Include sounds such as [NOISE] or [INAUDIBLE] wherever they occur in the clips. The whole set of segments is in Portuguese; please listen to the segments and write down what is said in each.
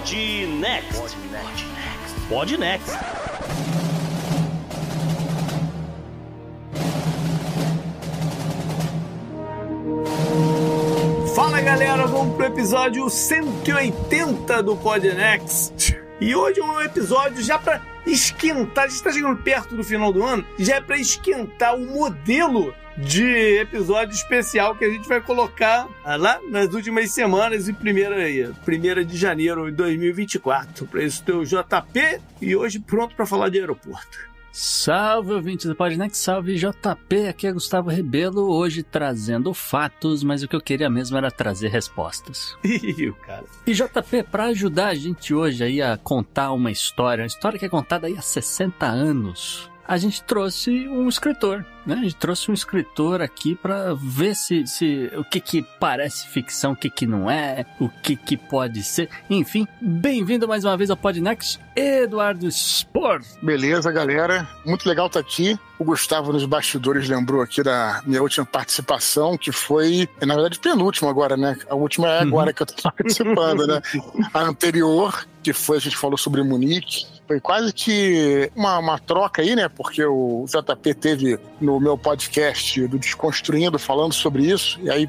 Pod Next. Pod Next. Fala galera, vamos pro episódio 180 do Podnext. E hoje é um episódio já pra esquentar, a gente tá chegando perto do final do ano, já é pra esquentar o modelo de episódio especial que a gente vai colocar lá nas últimas semanas e primeira primeira de janeiro de 2024. Para isso teu JP e hoje pronto para falar de aeroporto. Salve, ouvintes do Podnext, salve JP, aqui é Gustavo Rebelo, hoje trazendo fatos, mas o que eu queria mesmo era trazer respostas. [LAUGHS] Ih, cara. E JP, para ajudar a gente hoje aí a contar uma história, uma história que é contada aí há 60 anos, a gente trouxe um escritor, né? A gente trouxe um escritor aqui para ver se, se o que que parece ficção, o que que não é, o que que pode ser. Enfim, bem-vindo mais uma vez ao Podnext, Eduardo Spor. Beleza, galera. Muito legal estar aqui. O Gustavo nos bastidores lembrou aqui da minha última participação, que foi, na verdade, penúltima agora, né? A última é agora que eu tô [LAUGHS] participando, né? A anterior, que foi, a gente falou sobre Munique. Foi quase que uma, uma troca aí, né? Porque o JP teve no meu podcast do Desconstruindo falando sobre isso, e aí,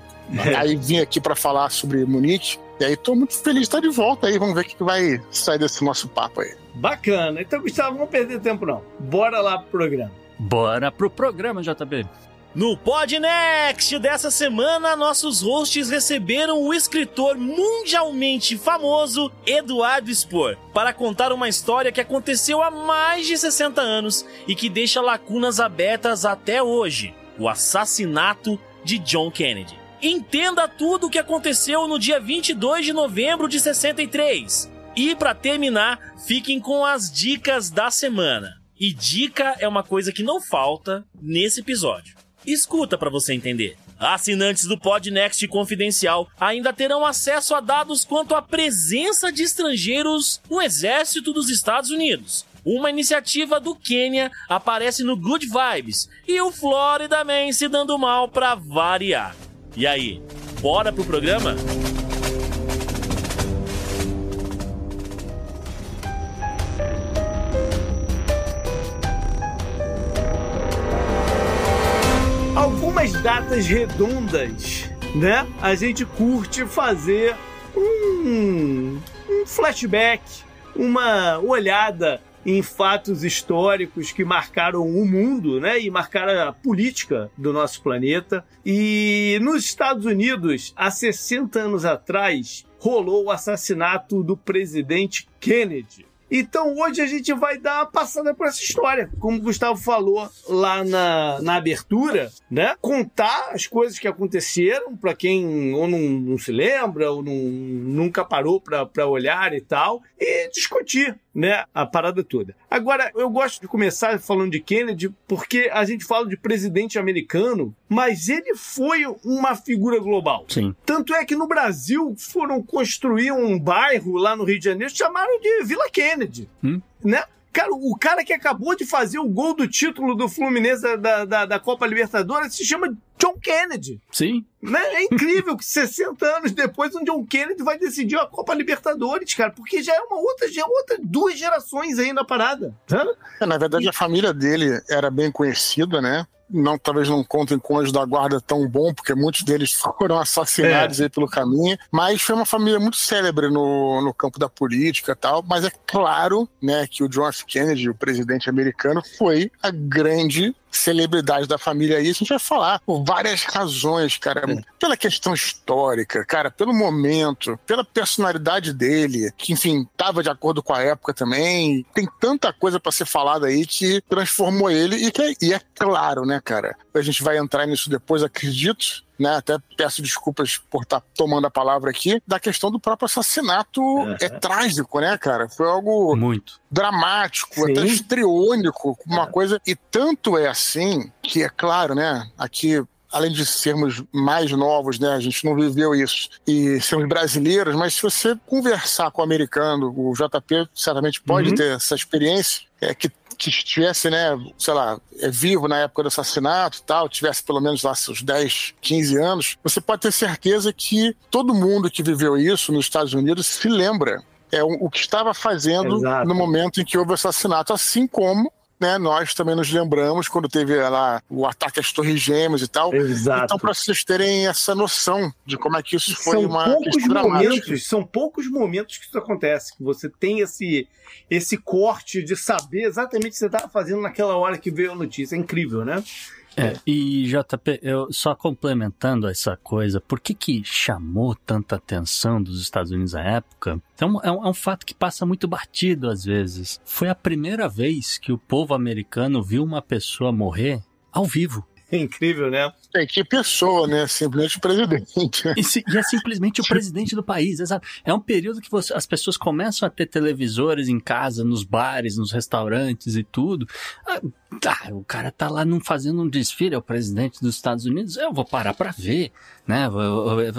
aí vim aqui para falar sobre Munique. E aí tô muito feliz de estar de volta aí. Vamos ver o que que vai sair desse nosso papo aí. Bacana. Então, Gustavo, não vamos perder tempo não. Bora lá pro programa. Bora pro programa, JP. No Podnext dessa semana, nossos hosts receberam o escritor mundialmente famoso Eduardo Spohr para contar uma história que aconteceu há mais de 60 anos e que deixa lacunas abertas até hoje: o assassinato de John Kennedy. Entenda tudo o que aconteceu no dia 22 de novembro de 63. E para terminar, fiquem com as dicas da semana. E dica é uma coisa que não falta nesse episódio. Escuta para você entender. Assinantes do Podnext Confidencial ainda terão acesso a dados quanto à presença de estrangeiros no exército dos Estados Unidos. Uma iniciativa do Quênia aparece no Good Vibes e o Florida Man se dando mal pra variar. E aí, bora pro programa? Datas redondas, né? A gente curte fazer um, um flashback, uma olhada em fatos históricos que marcaram o mundo, né, e marcaram a política do nosso planeta. E nos Estados Unidos, há 60 anos atrás, rolou o assassinato do presidente Kennedy. Então hoje a gente vai dar uma passada por essa história, como o Gustavo falou lá na, na abertura, né? Contar as coisas que aconteceram para quem ou não, não, se lembra ou não, nunca parou para olhar e tal, e discutir, né? A parada toda. Agora, eu gosto de começar falando de Kennedy porque a gente fala de presidente americano, mas ele foi uma figura global. Sim. Tanto é que no Brasil foram construir um bairro lá no Rio de Janeiro, chamaram de Vila Kennedy. Hum? Né? Cara, o cara que acabou de fazer o gol do título do Fluminense da, da, da Copa Libertadores se chama John Kennedy. Sim. Né? É incrível que 60 anos depois um John Kennedy vai decidir a Copa Libertadores, cara, porque já é uma outra, já é outra duas gerações aí na parada. É, na verdade, a família dele era bem conhecida, né? Não, talvez não contem com anjo da guarda tão bom, porque muitos deles [LAUGHS] foram assassinados É. aí pelo caminho. Mas foi uma família muito célebre no, no campo da política e tal. Mas é claro, né, que o John F. Kennedy, o presidente americano, foi a grande celebridade da família aí, a gente vai falar por várias razões, cara. É. Pela questão histórica, cara, pelo momento, pela personalidade dele, que, enfim, estava de acordo com a época também. Tem tanta coisa para ser falada aí que transformou ele e, que, é, e é claro, né, cara? A gente vai entrar nisso depois, acredito né, até peço desculpas por estar tá tomando a palavra aqui, da questão do próprio assassinato uhum. é trágico, né, cara? Foi algo muito dramático, Sim. até estriônico, uma é. coisa. E tanto é assim que, é claro, né, aqui além de sermos mais novos, né, a gente não viveu isso, e sermos brasileiros, mas se você conversar com o americano, o JP certamente pode uhum. ter essa experiência, é que que estivesse, né, sei lá, é vivo na época do assassinato e tal, tivesse pelo menos lá seus 10, 15 anos, você pode ter certeza que todo mundo que viveu isso nos Estados Unidos se lembra é o que estava fazendo Exato. no momento em que houve o assassinato, assim como né, nós também nos lembramos quando teve lá o ataque às Torres Gêmeas e tal. Exato. Então, para vocês terem essa noção de como é que isso foi são uma poucos momentos, São poucos momentos que isso acontece, que você tem esse, esse corte de saber exatamente o que você estava fazendo naquela hora que veio a notícia. É incrível, né? É, e JP, eu só complementando essa coisa, por que que chamou tanta atenção dos Estados Unidos à época? Então, é um, é um fato que passa muito batido às vezes. Foi a primeira vez que o povo americano viu uma pessoa morrer ao vivo. É [LAUGHS] incrível, né? É, que pessoa, né? Simplesmente o presidente. E, se, e, é simplesmente o presidente do país, exato. É um período que você, as pessoas começam a ter televisores em casa, nos bares, nos restaurantes e tudo. Ah, tá, o cara tá lá não fazendo um desfile, é o presidente dos Estados Unidos, eu vou parar para ver, né?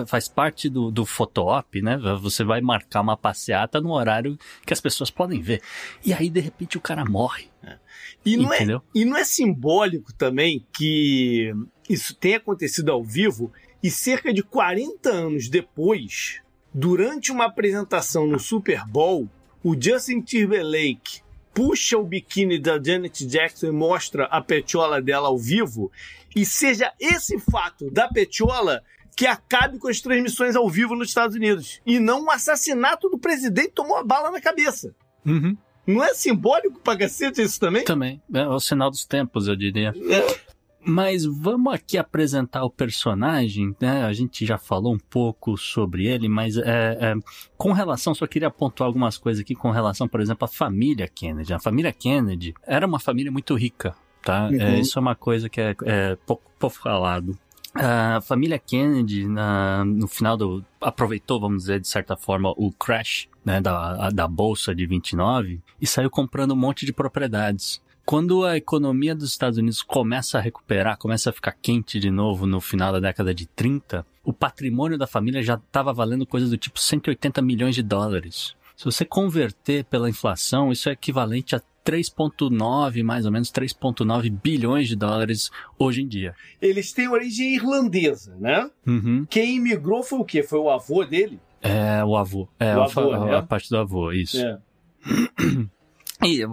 Faz parte do, do foto-op, né? Você vai marcar uma passeata no horário que as pessoas podem ver. E aí, de repente, o cara morre. É. E não, é, e não é simbólico também que isso tenha acontecido ao vivo e cerca de 40 anos depois, durante uma apresentação no Super Bowl, o Justin Timberlake puxa o biquíni da Janet Jackson e mostra a petiola dela ao vivo, e seja esse fato da petiola que acabe com as transmissões ao vivo nos Estados Unidos. E não o assassinato do presidente tomou a bala na cabeça. Uhum. Não é simbólico pra cacete isso também? Também. É o sinal dos tempos, eu diria. É. Mas vamos aqui apresentar o personagem, né? A gente já falou um pouco sobre ele, mas é, é, com relação, só queria pontuar algumas coisas aqui com relação, por exemplo, à família Kennedy. A família Kennedy era uma família muito rica, tá? É, uhum. É, isso é uma coisa que é, é pouco, pouco falado. A família Kennedy, na, no final do. aproveitou, vamos dizer, de certa forma, o crash né, da, da bolsa de 29 e saiu comprando um monte de propriedades. Quando a economia dos Estados Unidos começa a recuperar, começa a ficar quente de novo no final da década de 30, o patrimônio da família já estava valendo coisas do tipo 180 milhões de dólares. Se você converter pela inflação, isso é equivalente a 3,9, mais ou menos 3,9 bilhões de dólares hoje em dia. Eles têm origem irlandesa, né? Uhum. Quem imigrou foi o quê? Foi o avô dele? É, o avô. É, o avô, a, né? a, parte do avô, isso. É. [CLEARS THROAT] E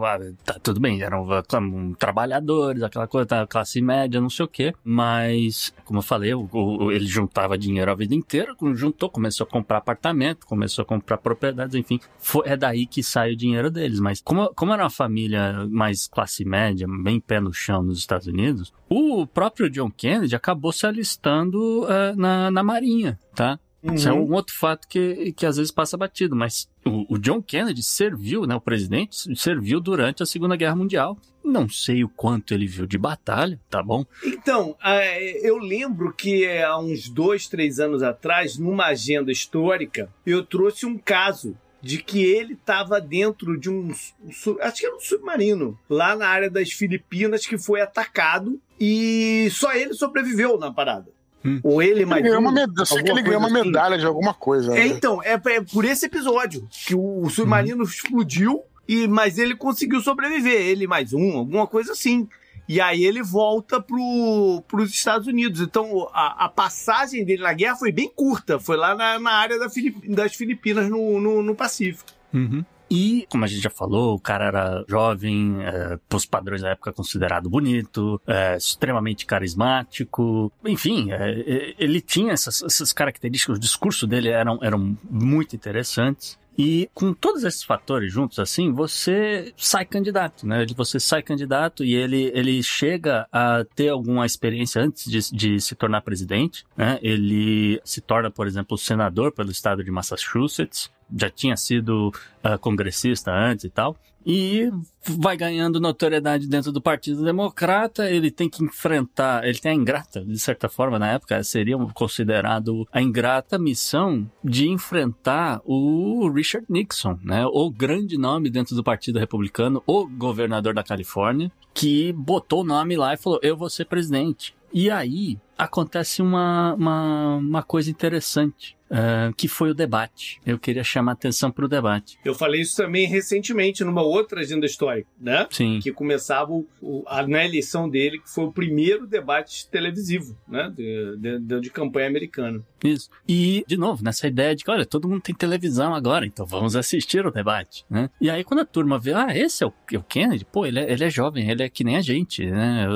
tá, tudo bem, eram como, trabalhadores, aquela coisa, tá, classe média, não sei o quê. Mas, como eu falei, o, o, ele juntava dinheiro a vida inteira, juntou, começou a comprar apartamento, começou a comprar propriedades, enfim. Foi, é daí que sai o dinheiro deles. Mas como, como era uma família mais classe média, bem pé no chão nos Estados Unidos, o próprio John Kennedy acabou se alistando uh, na, na Marinha, tá? Uhum. Isso é um outro fato que, que às vezes passa batido, mas o, o, John Kennedy serviu, né, o presidente, serviu durante a Segunda Guerra Mundial. Não sei o quanto ele viu de batalha, tá bom? Então, é, eu lembro que há uns dois, três anos atrás, numa agenda histórica, eu trouxe um caso de que ele estava dentro de um, acho que era um submarino, lá na área das Filipinas, que foi atacado e só ele sobreviveu na parada. Hum. Ou ele mais ele um, uma med... Eu sei que ele ganhou uma assim. medalha de alguma coisa. É, né? então, é, é, por esse episódio que o submarino hum. explodiu, e mas ele conseguiu sobreviver. Ele mais um, alguma coisa assim. E aí ele volta para os Estados Unidos. Então a, a, passagem dele na guerra foi bem curta. Foi lá na, na área da Filip, das Filipinas, no, no, no Pacífico. Uhum. E, como a gente já falou, o cara era jovem, é, pros padrões da época considerado bonito, é, extremamente carismático. Enfim, é, é ele tinha essas, essas características, o discurso dele eram, eram muito interessantes. E com todos esses fatores juntos, assim, você sai candidato, né? Você sai candidato e ele, ele chega a ter alguma experiência antes de, de se tornar presidente, né? Ele se torna, por exemplo, senador pelo estado de Massachusetts, já tinha sido uh, congressista antes e tal e vai ganhando notoriedade dentro do Partido Democrata. Ele tem que enfrentar, ele tem a ingrata, de certa forma, na época, seria considerado a ingrata missão de enfrentar o Richard Nixon, né? O grande nome dentro do Partido Republicano, o governador da Califórnia, que botou o nome lá e falou: Eu vou ser presidente. E aí acontece uma, uma, uma coisa interessante uh, que foi o debate. Eu queria chamar atenção para o debate. Eu falei isso também recentemente numa outra agenda histórica, né? Sim. Que começava o, o, a, na eleição dele, que foi o primeiro debate televisivo, né? De, de, de campanha americana. Isso. E, de novo, nessa ideia de que, olha, todo mundo tem televisão agora, então vamos assistir o debate, né? E aí, quando a turma vê, ah, esse é o, é o Kennedy, pô, ele é, ele é jovem, ele é que nem a gente, né?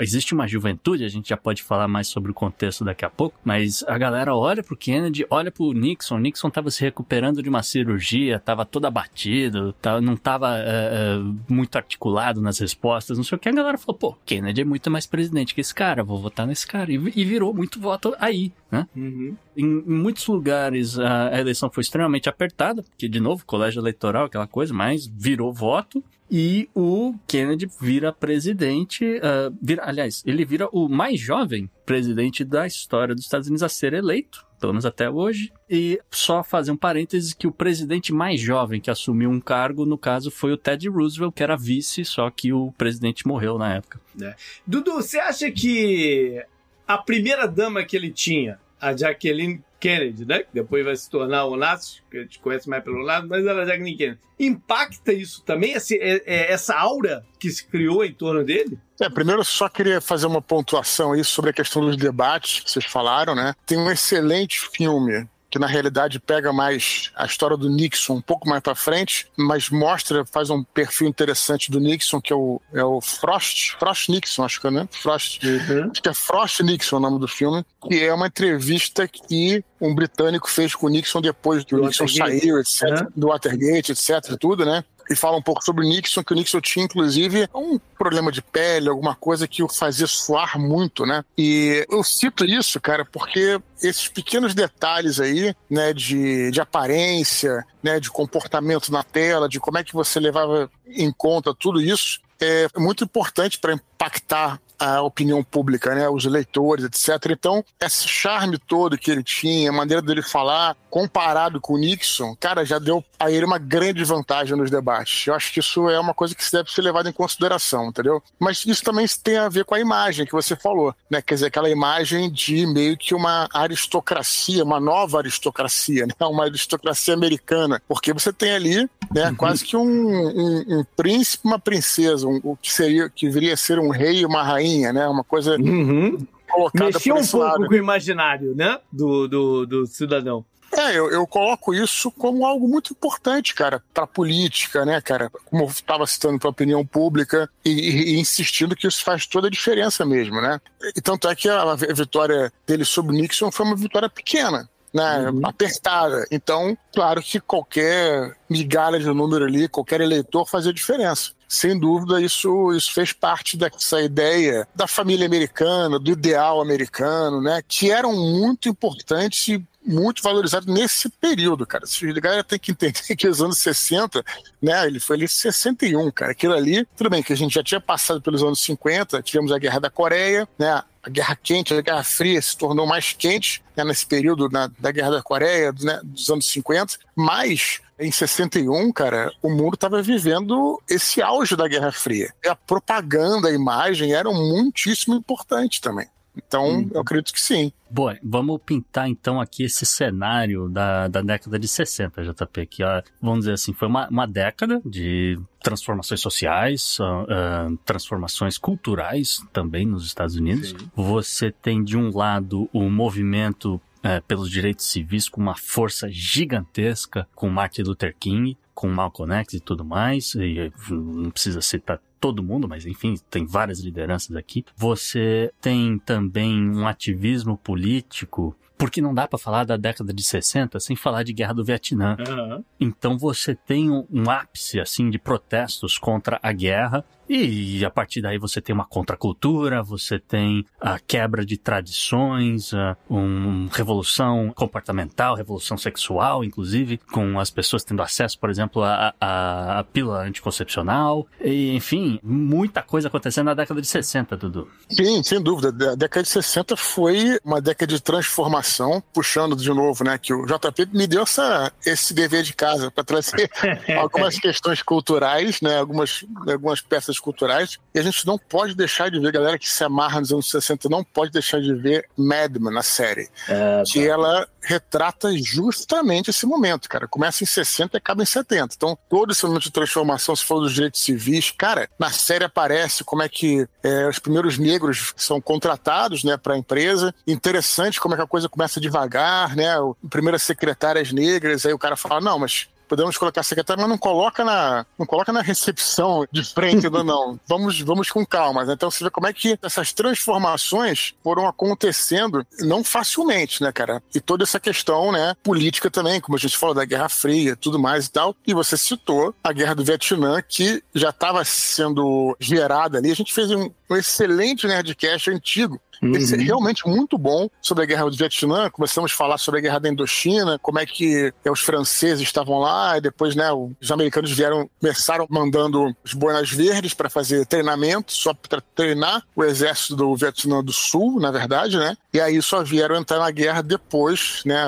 Existe uma juventude, a gente já pode falar mais sobre o contexto daqui a pouco, mas a galera olha pro Kennedy Kennedy olha pro Nixon, Nixon tava se recuperando de uma cirurgia, tava todo abatido, tava, não tava uh, muito articulado nas respostas, não sei o que. A galera falou, pô, Kennedy é muito mais presidente que esse cara, vou votar nesse cara. E, e virou muito voto aí, né? Uhum. Em, em, muitos lugares a, a eleição foi extremamente apertada, porque, de novo, colégio eleitoral, aquela coisa, mas virou voto e o Kennedy vira presidente, uh, vira, aliás, ele vira o mais jovem presidente da história dos Estados Unidos a ser eleito, pelo menos até hoje. E só fazer um parênteses que o presidente mais jovem que assumiu um cargo, no caso, foi o Ted Roosevelt, que era vice, só que o presidente morreu na época. É. Dudu, você acha que a primeira dama que ele tinha, a Jacqueline Kennedy, né? Que depois vai se tornar o Onassis, que a gente conhece mais pelo lado, mas ela é Jacqueline Kennedy. Impacta isso também, esse, é, é, essa aura que se criou em torno dele? É, primeiro eu só queria fazer uma pontuação aí sobre a questão dos debates que vocês falaram, né? Tem um excelente filme que na realidade pega mais a história do Nixon um pouco mais para frente, mas mostra, faz um perfil interessante do Nixon, que é o, é o Frost, Frost Nixon, acho que é, né? Frost, uhum. acho que é Frost Nixon o nome do filme, que é uma entrevista que um britânico fez com o Nixon depois que o Nixon saiu, etc., uhum. do Watergate, etc., tudo, né? E fala um pouco sobre o Nixon, que o Nixon tinha, inclusive, um problema de pele, alguma coisa que o fazia suar muito, né? E eu cito isso, cara, porque esses pequenos detalhes aí, né, de, de aparência, né, de comportamento na tela, de como é que você levava em conta tudo isso, é muito importante para impactar a opinião pública, né, os eleitores, etc. Então, esse charme todo que ele tinha, a maneira dele falar, comparado com o Nixon, cara, já deu a ele uma grande vantagem nos debates. Eu acho que isso é uma coisa que deve ser levada em consideração, entendeu? Mas isso também tem a ver com a imagem que você falou, né? Quer dizer, aquela imagem de meio que uma aristocracia, uma nova aristocracia, né? [LAUGHS] Uma aristocracia americana, porque você tem ali, né, uhum. quase que um, um, um, príncipe, uma princesa, um, o que seria, que viria a ser um rei e uma rainha, né? Uma coisa uhum. colocada Mexia um pouco lado. com o imaginário, né? Do, do, do cidadão. É, eu, eu, coloco isso como algo muito importante, cara, para a política, né, cara? Como eu estava citando para a opinião pública e, e, e, insistindo que isso faz toda a diferença mesmo, né? E tanto é que a, a vitória dele sobre Nixon foi uma vitória pequena, né, uhum. apertada. Então, claro que qualquer migalha de número ali, qualquer eleitor fazia diferença sem dúvida, isso, isso fez parte dessa ideia da família americana, do ideal americano, né? Que eram muito importantes e muito valorizados nesse período, cara. A galera tem que entender que os anos 60, né? Ele foi ali 61, cara. Aquilo ali, tudo bem que a gente já tinha passado pelos anos 50, tivemos a Guerra da Coreia, né? A Guerra Quente, a Guerra Fria se tornou mais quente né, nesse período na, da Guerra da Coreia, né, dos anos 50, mas em 61, cara, o mundo estava vivendo esse auge da Guerra Fria. E a propaganda, a imagem eram muitíssimo importantes também. Então, hum. eu acredito que sim. Bom, vamos pintar então aqui esse cenário da, da década de 60, JP, que ó, vamos dizer assim, foi uma, uma década de transformações sociais, uh, uh, transformações culturais também nos Estados Unidos. Sim. Você tem de um lado o movimento é, pelos direitos civis com uma força gigantesca, com Martin Luther King, com Malcolm X e tudo mais, e não precisa citar todo mundo, mas enfim, tem várias lideranças aqui. Você tem também um ativismo político porque não dá para falar da década de 60 sem falar de guerra do Vietnã. Aham. Então você tem um, um ápice assim de protestos contra a guerra e a partir daí você tem uma contracultura, você tem a quebra de tradições, uma revolução comportamental, revolução sexual, inclusive, com as pessoas tendo acesso, por exemplo, à, à, à pílula anticoncepcional, e, enfim, muita coisa acontecendo na década de 60, Dudu. Sim, sem dúvida. A década de 60 foi uma década de transformação, puxando de novo, né, que o JP me deu essa, esse dever de casa para trazer [LAUGHS] algumas questões culturais, né, algumas, algumas peças culturais, e a gente não pode deixar de ver, galera que se amarra nos anos 60, não pode deixar de ver Mad Men, na série, É, que ela retrata justamente esse momento, cara. Começa em 60 e acaba em 70. Então, todo esse momento de transformação, se for dos direitos civis, cara, na série aparece como é que é, os primeiros negros são contratados, né, para a empresa. Interessante como é que a coisa começa devagar, né? Primeiras secretárias negras, aí o cara fala: não, mas podemos colocar secretário, mas não coloca na, não coloca na recepção de frente, não, não. [LAUGHS] Vamos, vamos com calma. né? Então você vê como é que essas transformações foram acontecendo não facilmente, né, cara? E toda essa questão, né, política também, como a gente falou da Guerra Fria, tudo mais e tal. E você citou a Guerra do Vietnã, que já estava sendo gerada ali. A gente fez um, um excelente Nerdcast antigo esse é realmente muito bom sobre a guerra do Vietnã. Começamos a falar sobre a guerra da Indochina, como é que é, os franceses estavam lá, e depois né, os americanos vieram, começaram mandando os boinas verdes para fazer treinamento, só para treinar o exército do Vietnã do Sul, na verdade, né? E aí só vieram entrar na guerra depois, né?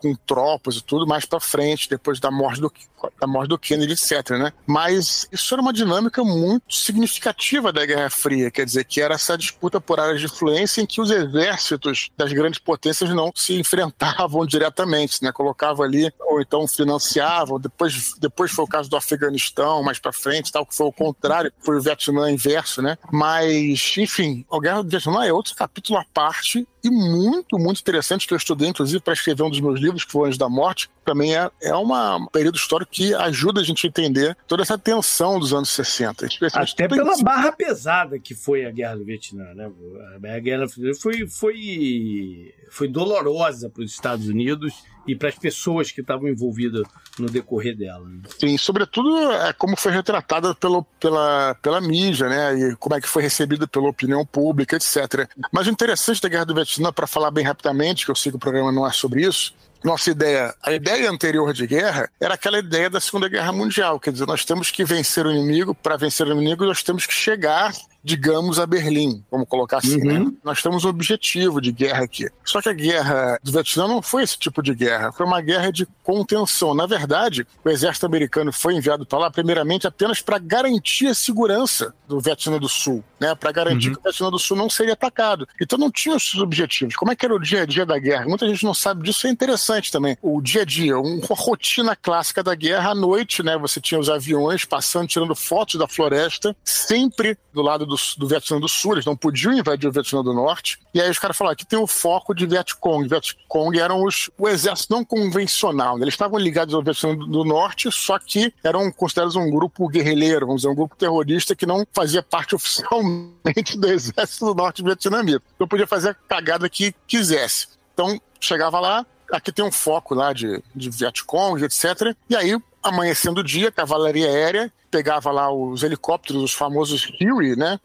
Com tropas e tudo mais para frente, depois da morte do da morte do Kennedy, etc, né? Mas isso era uma dinâmica muito significativa da Guerra Fria, quer dizer, que era essa disputa por áreas de influência em que os exércitos das grandes potências não se enfrentavam [LAUGHS] diretamente, né? Colocavam ali, ou então financiavam, depois, depois foi o caso do Afeganistão, mais para frente, tal, que foi o contrário, foi o Vietnã inverso, né? Mas, enfim, a Guerra do Vietnã é outro capítulo à parte e muito, muito interessante que eu estudei, inclusive, para escrever um dos meus livros, que foi Anjos da Morte. Também é, é uma- um período histórico que ajuda a gente a entender toda essa tensão dos anos 60. especialmente Até pela barra pesada que foi a Guerra do Vietnã, né? A Guerra Vietnã foi, foi, foi dolorosa para os Estados Unidos e para as pessoas que estavam envolvidas no decorrer dela. né? Sim, sobretudo é como foi retratada pelo, pela, pela mídia, né? E como é que foi recebida pela opinião pública, etc. Mas o interessante da Guerra do Vietnã, para falar bem rapidamente, que eu sei que o programa não é sobre isso, nossa ideia, a ideia anterior de guerra era aquela ideia da Segunda Guerra Mundial, quer dizer, nós temos que vencer o inimigo, para vencer o inimigo nós temos que chegar, digamos, a Berlim, vamos colocar assim, Uhum. né? Nós temos um objetivo de guerra aqui. Só que a guerra do Vietnã não foi esse tipo de guerra, foi uma guerra de contenção. Na verdade, o exército americano foi enviado para lá primeiramente apenas para garantir a segurança do Vietnã do Sul, né? Para garantir Uhum. que o Vietnã do Sul não seria atacado. Então não tinha os seus objetivos. Como é que era o dia a dia da guerra? Muita gente não sabe disso, é interessante também. O dia a dia, um- uma rotina clássica da guerra à noite, né? Você tinha os aviões passando, tirando fotos da floresta, sempre do lado do, do Vietnã do Sul, eles não podiam invadir o Vietnã do Norte. E aí os caras falaram: aqui tem o foco de Vietcong. Vietcong eram os, o exército não convencional, né? eles estavam ligados ao Vietnã do, do Norte, só que eram considerados um grupo guerrilheiro, vamos dizer, um grupo terrorista que não fazia parte [LAUGHS] oficialmente do exército do Norte vietnamita. Então podia fazer a cagada que quisesse. Então chegava lá, aqui tem um foco lá de, de Vietcong, etc. E aí, amanhecendo o dia, cavalaria aérea, pegava lá os helicópteros, os famosos Huey, né?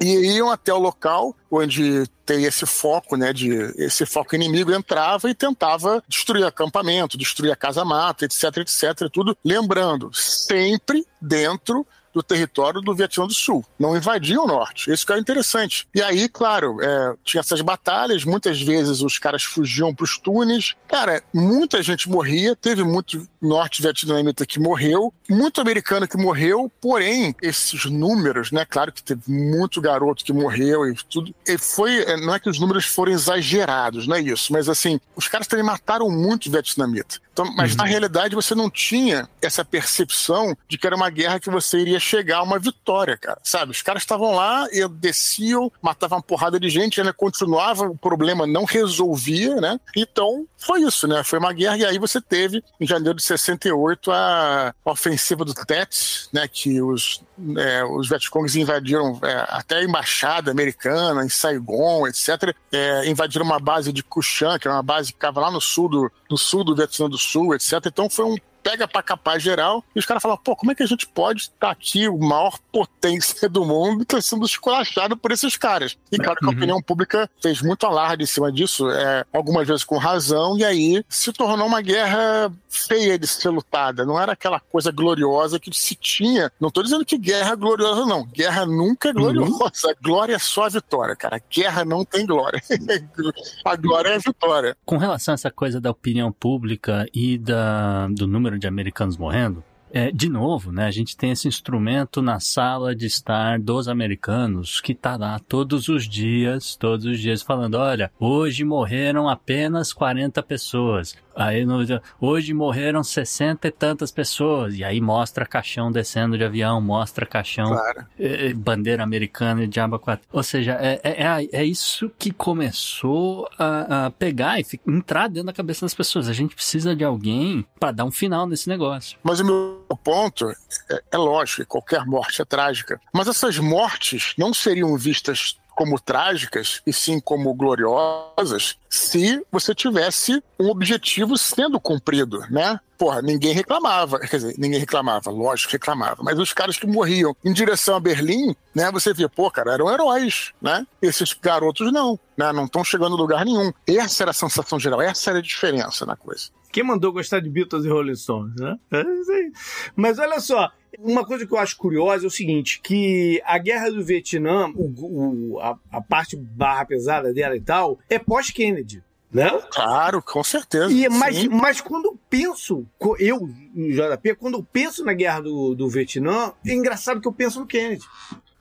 E iam até o local onde tem esse foco, né? De esse foco inimigo entrava e tentava destruir acampamento, destruir a casa-mata, etc, etc, tudo. Lembrando, sempre dentro do território do Vietnã do Sul. Não invadiam o norte. Isso que é interessante. E aí, claro, é, tinha essas batalhas, muitas vezes os caras fugiam para os túneis. Cara, muita gente morria, teve muito norte-vietnamita que morreu, muito americano que morreu, porém, esses números, né? Claro que teve muito garoto que morreu e tudo. E foi, é, não é que os números foram exagerados, não é isso, mas assim, os caras também mataram muito vietnamita. Então, mas na realidade você não tinha essa percepção de que era uma guerra que você iria chegar a uma vitória, cara. Sabe? Os caras estavam lá, e desciam, matavam uma porrada de gente, ainda continuava, o problema não resolvia, né? Então, foi isso, né? Foi uma guerra, e aí você teve, em janeiro de 68, a ofensiva do Tet, né? Que os, é, os Vietcongs invadiram é, até a embaixada americana, em Saigon, etc. É, invadiram uma base de Kushan, que era uma base que ficava lá no sul do, no sul do Vietnã do Sul, etc. Então foi um pega pra capaz geral, e os caras falam, pô, como é que a gente pode estar aqui, o maior [LAUGHS] potência do mundo, tá sendo esculachado por esses caras? E claro que a opinião pública fez muito alarde em cima disso, é, algumas vezes com razão, e aí se tornou uma guerra feia de ser lutada, não era aquela coisa gloriosa que se tinha. Não tô dizendo que guerra é gloriosa, não. Guerra nunca é gloriosa. A glória é só a vitória, cara. Guerra não tem glória. [LAUGHS] a glória é a vitória. Com relação a essa coisa da opinião pública e da, do número de americanos morrendo, é, de novo, né, a gente tem esse instrumento na sala de estar dos americanos que tá lá todos os dias, todos os dias falando, olha, hoje morreram apenas 40 pessoas. Aí no, hoje morreram 60 e tantas pessoas. E aí mostra caixão descendo de avião, mostra caixão, Claro. eh, bandeira americana e diaba 4. Ou seja, é, é, é, é isso que começou a, a pegar e fi- entrar dentro da cabeça das pessoas. A gente precisa de alguém para dar um final nesse negócio. Mas o meu ponto é, é lógico que qualquer morte é trágica. Mas essas mortes não seriam vistas como trágicas e sim como gloriosas se você tivesse um objetivo sendo cumprido, né? Porra, ninguém reclamava, quer dizer, ninguém reclamava, lógico, reclamava, mas os caras que morriam em direção a Berlim, né, você via, pô, cara, eram heróis, né? Esses garotos não, né, não estão chegando a lugar nenhum. Essa era a sensação geral, essa era a diferença na coisa. Quem mandou gostar de Beatles e Rolling Stones, né? É isso aí. Mas olha só, uma coisa que eu acho curiosa é o seguinte, que a Guerra do Vietnã, o, o- a, a parte barra pesada dela e tal, é pós-Kennedy, né? Claro, com certeza. E, mas, sim. mas quando eu penso, eu, JP, quando eu penso na Guerra do, do Vietnã, é engraçado que eu penso no Kennedy.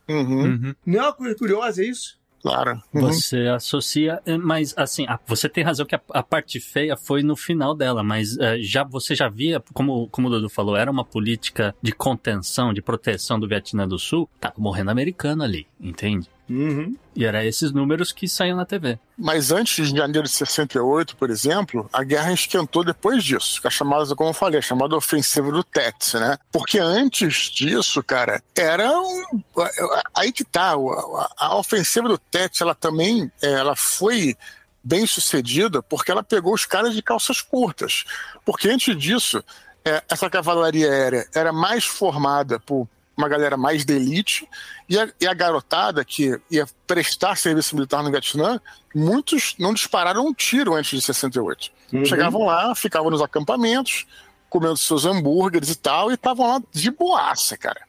Uhum, Não é uma coisa curiosa isso? Claro. Uhum. Você associa, eh, mas assim, você tem razão que a, a parte feia foi no final dela, mas eh, já você já via, como, como o Dudu falou, era uma política de contenção, de proteção do Vietnã do Sul, tá morrendo americano ali, entende? Uhum. E era esses números que saíam na TV. Mas antes de janeiro de 68, por exemplo, a guerra esquentou depois disso, que é a chamada, como eu falei, a chamada ofensiva do Tet, né? Porque antes disso, cara, era um... Aí que tá, a, a ofensiva do Tet, ela também, é, ela foi bem sucedida porque ela pegou os caras de calças curtas. Porque antes disso, é, essa cavalaria aérea era mais formada por uma galera mais de elite, e a, e a garotada que ia prestar serviço militar no Vietnã, muitos não dispararam um tiro antes de 68. Uhum. Chegavam lá, ficavam nos acampamentos, comendo seus hambúrgueres e tal, e estavam lá de boaça, cara.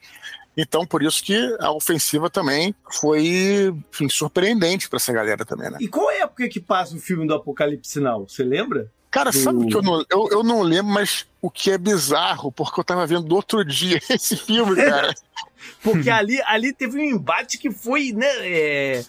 Então, por isso que a ofensiva também foi enfim, surpreendente para essa galera também, né? E qual é a época que passa o filme do Apocalipse Sinal? Você lembra? Cara, sabe que eu não, eu, eu não lembro, mas o que é bizarro, porque eu tava vendo outro dia [LAUGHS] esse filme, cara. [LAUGHS] Porque ali, ali teve um embate que foi, né? é,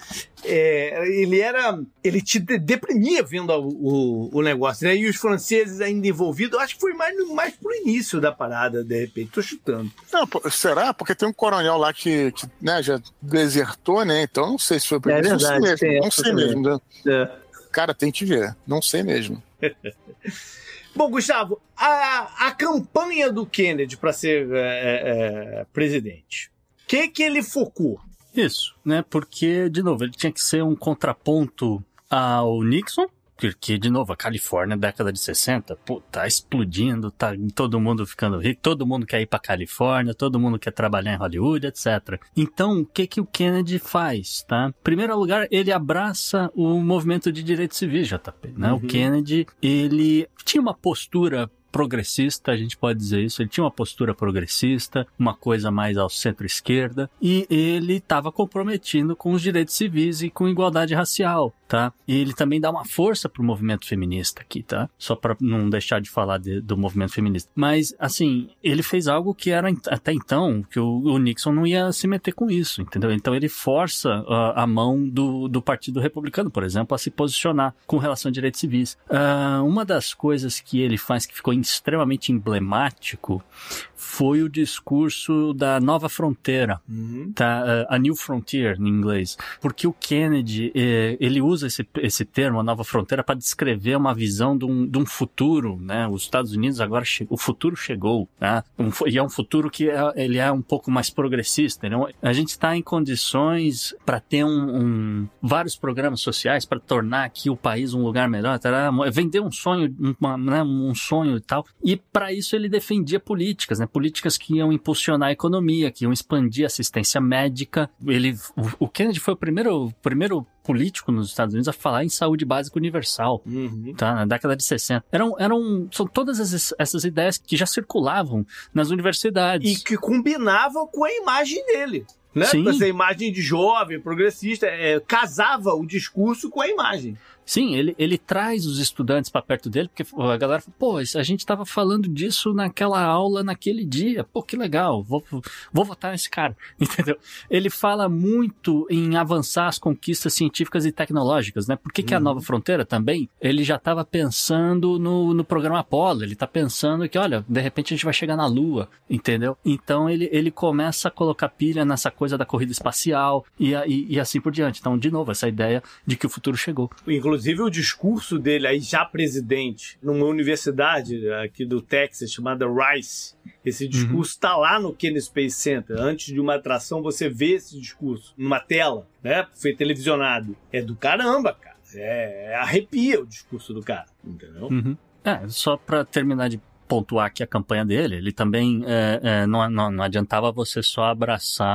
é, ele era. Ele te de- deprimia vendo o, o, o negócio, né? E os franceses ainda envolvidos, acho que foi mais, mais pro início da parada, de repente. Tô chutando. Não, será? Porque tem um coronel lá que, que, né, já desertou, né? Então não sei se foi por É isso. Não verdade, sei mesmo. Não sei mesmo. né? É. Cara, tem que ver. Não sei mesmo. [LAUGHS] Bom, Gustavo, a, a campanha do Kennedy para ser é, é, presidente, o que, que ele focou? Isso, né? Porque, de novo, ele tinha que ser um contraponto ao Nixon, porque, de novo, a Califórnia, década de 60, pô, tá explodindo, tá todo mundo ficando rico, todo mundo quer ir pra Califórnia, todo mundo quer trabalhar em Hollywood, etc. Então, o que que o Kennedy faz, tá? Em primeiro lugar, ele abraça o movimento de direitos civis, JP, né? O Kennedy, ele tinha uma postura progressista, a gente pode dizer isso. Ele tinha uma postura progressista, uma coisa mais ao centro-esquerda, e ele estava comprometido com os direitos civis e com igualdade racial, tá? E ele também dá uma força pro movimento feminista aqui, tá? Só para não deixar de falar de- do movimento feminista. Mas, assim, ele fez algo que era até então que o, o Nixon não ia se meter com isso, entendeu? Então ele força a, mão do, do Partido Republicano, por exemplo, a se posicionar com relação a direitos civis. Ah, uma das coisas que ele faz que ficou extremamente emblemático foi o discurso da Nova Fronteira, Uhum. tá? A New Frontier, em inglês. Porque o Kennedy, eh, ele usa esse, esse termo, a Nova Fronteira, para descrever uma visão de um, de um futuro, né? Os Estados Unidos agora, o futuro chegou, né? Um e é um futuro que é, ele é um pouco mais progressista. um- a gente está em condições para ter um, um- vários programas sociais para tornar aqui o país um lugar melhor, tá? vender um sonho, uma- né? um sonho tal. E para isso ele defendia políticas, né? Políticas que iam impulsionar a economia, que iam expandir a assistência médica. Ele, o, Kennedy foi o primeiro, o primeiro político nos Estados Unidos a falar em saúde básica universal Uhum. tá? Na década de 60. Eram, eram, são todas essas, essas ideias que já circulavam nas universidades. E que combinava com a imagem dele. Né? Sim. Essa imagem de jovem, progressista, é, casava o discurso com a imagem. Sim, ele, ele traz os estudantes para perto dele, porque a galera fala, pô, a gente estava falando disso naquela aula, naquele dia, pô, que legal, vou, vou votar nesse cara, [LAUGHS] entendeu? Ele fala muito em avançar as conquistas científicas e tecnológicas, né? Por que, que a Nova Fronteira também, ele já estava pensando no, no programa Apollo, ele tá pensando que, olha, de repente a gente vai chegar na Lua, entendeu? Então ele, ele começa a colocar pilha nessa coisa da corrida espacial e, e, e assim por diante. Então, de novo, essa ideia de que o futuro chegou. Inclusive o discurso dele aí já presidente numa universidade aqui do Texas chamada Rice. Esse discurso está lá no Kennedy Space Center. Antes de uma atração você vê esse discurso numa tela, né? Foi televisionado. É do caramba, cara. É, arrepia o discurso do cara, entendeu? Uhum. É, só pra terminar de pontuar aqui a campanha dele, ele também é, é, não, não, não adiantava você só abraçar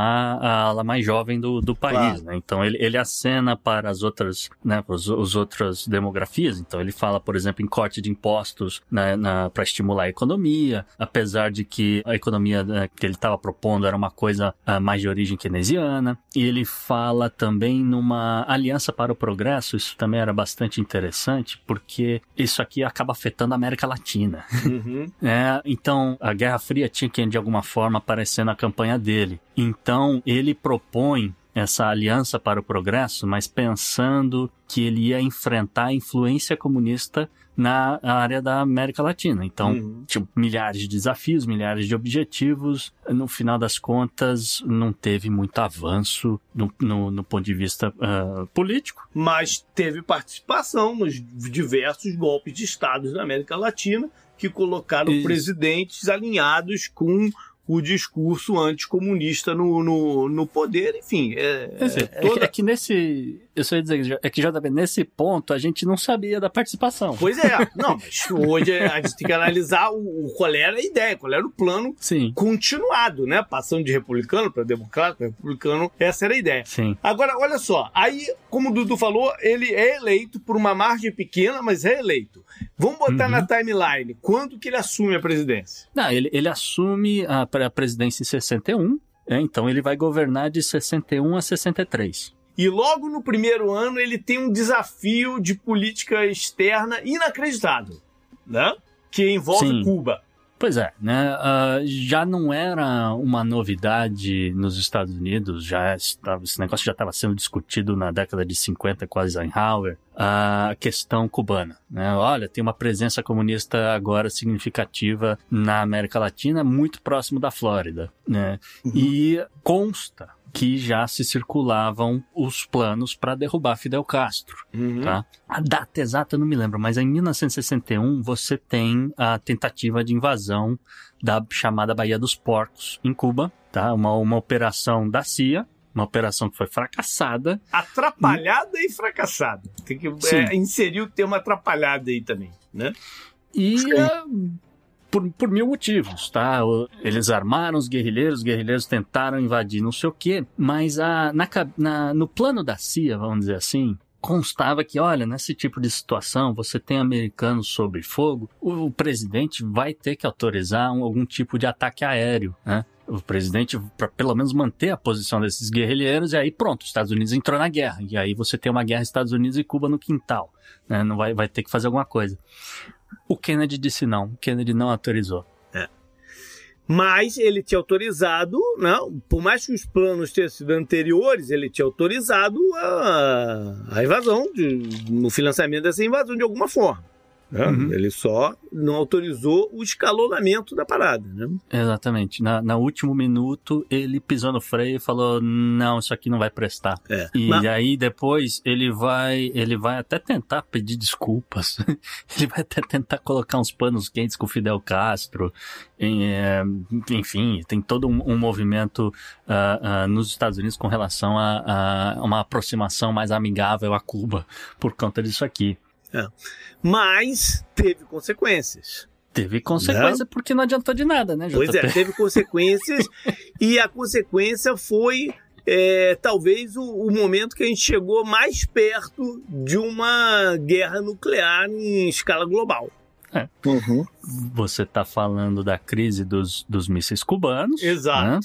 a ala mais jovem do, do país, Claro. né? Então ele, ele acena para as outras, né, os, os outras demografias. Então ele fala, por exemplo, em corte de impostos né, para estimular a economia, apesar de que a economia né, que ele estava propondo era uma coisa ah, mais de origem keynesiana. E ele fala também numa aliança para o progresso, isso também era bastante interessante, porque isso aqui acaba afetando a América Latina. Uhum. É, então a Guerra Fria tinha que de alguma forma aparecer na campanha dele. Então ele propõe essa aliança para o progresso, mas pensando que ele ia enfrentar a influência comunista na área da América Latina. Então, Uhum. tipo, milhares de desafios, milhares de objetivos. No final das contas, não teve muito avanço no, no, no ponto de vista ah, político. Mas teve participação nos diversos golpes de estados da América Latina que colocaram Isso. presidentes alinhados com o discurso anticomunista no, no, no poder, enfim. É, é, toda- que, é que nesse. Eu só ia dizer, é que JB, nesse ponto, a gente não sabia da participação. Pois é, não, mas hoje a gente tem que analisar o, o- qual era a ideia, qual era o plano Sim, continuado, né? Passando de republicano para democrata, republicano, essa era a ideia. sim. Agora, olha só, aí, como o Dudu falou, ele é eleito por uma margem pequena, mas é eleito. Vamos botar Uhum. na timeline, quando que ele assume a presidência? Não, ele, ele assume a, pre- a presidência em 61, né, então ele vai governar de 61 a 63. E logo no primeiro ano ele tem um desafio de política externa inacreditável, né? Que envolve Sim. Cuba. Pois é, né? ah, já não era uma novidade nos Estados Unidos, já estava, esse negócio já estava sendo discutido na década de 50 com Eisenhower, a questão cubana. Né? Olha, tem uma presença comunista agora significativa na América Latina, muito próximo da Flórida. Né? E consta que já se circulavam os planos para derrubar Fidel Castro. Tá? A data exata eu não me lembro, mas em 1961 você tem a tentativa de invasão da chamada Baía dos Porcos em Cuba, tá? Uma, uma operação da CIA, uma operação que foi fracassada. Atrapalhada e fracassada. Tem que é, inserir o termo atrapalhada aí também, né? E ah, por, por mil motivos, tá? Eles armaram os guerrilheiros, os guerrilheiros tentaram invadir não sei o quê, mas a, na, na- no plano da CIA, vamos dizer assim, constava que, olha, nesse tipo de situação, você tem americanos sob fogo, o, o presidente vai ter que autorizar um- algum tipo de ataque aéreo, né? O presidente, para pelo menos manter a posição desses guerrilheiros, e aí pronto, os Estados Unidos entrou na guerra. E aí você tem uma guerra Estados Unidos e Cuba no quintal. Né? Não vai, vai ter que fazer alguma coisa. O Kennedy disse não. O Kennedy não autorizou. Mas ele tinha autorizado, não, por mais que os planos tenham sido anteriores, ele tinha autorizado a, a invasão, de, no financiamento dessa invasão de alguma forma. Né? Uhum. Ele só não autorizou o escalonamento da parada. Né? Exatamente. Na, na último minuto, ele pisou no freio e falou: não, isso aqui não vai prestar. É. E Mas- aí depois ele vai, ele vai até tentar pedir desculpas. [LAUGHS] ele vai até tentar colocar uns panos quentes com o Fidel Castro. É, enfim, tem todo um, um movimento ah, ah, nos Estados Unidos com relação a, a uma aproximação mais amigável a Cuba por conta disso aqui. Mas teve consequências. Teve consequência porque não adiantou de nada, né, JP? Pois é, teve consequências [LAUGHS] e a consequência foi é, talvez o, o momento que a gente chegou mais perto de uma guerra nuclear em escala global. Uhum. Você está falando da crise dos, dos mísseis cubanos. Exato. né?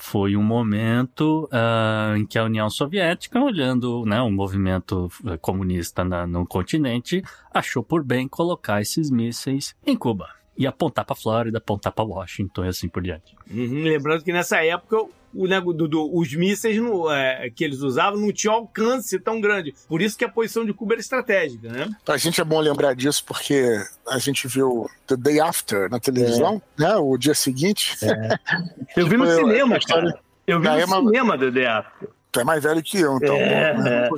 Foi um momento ah, em que a União Soviética, olhando né, o movimento eh, comunista na- no continente, achou por bem colocar esses mísseis em Cuba. E apontar para Flórida, apontar para Washington e assim por diante. Uhum, Lembrando que nessa época o, nego- do- do- os mísseis no- é, que eles usavam não tinham alcance tão grande. Por isso que a posição de Cuba era estratégica, né? Pra gente é bom lembrar disso porque a gente viu The Day After na televisão, né? O dia seguinte. Eu vi no Tipo, cinema, a cara. Eu vi é no uma- cinema do The After. Tu é mais velho que eu, então. É, né?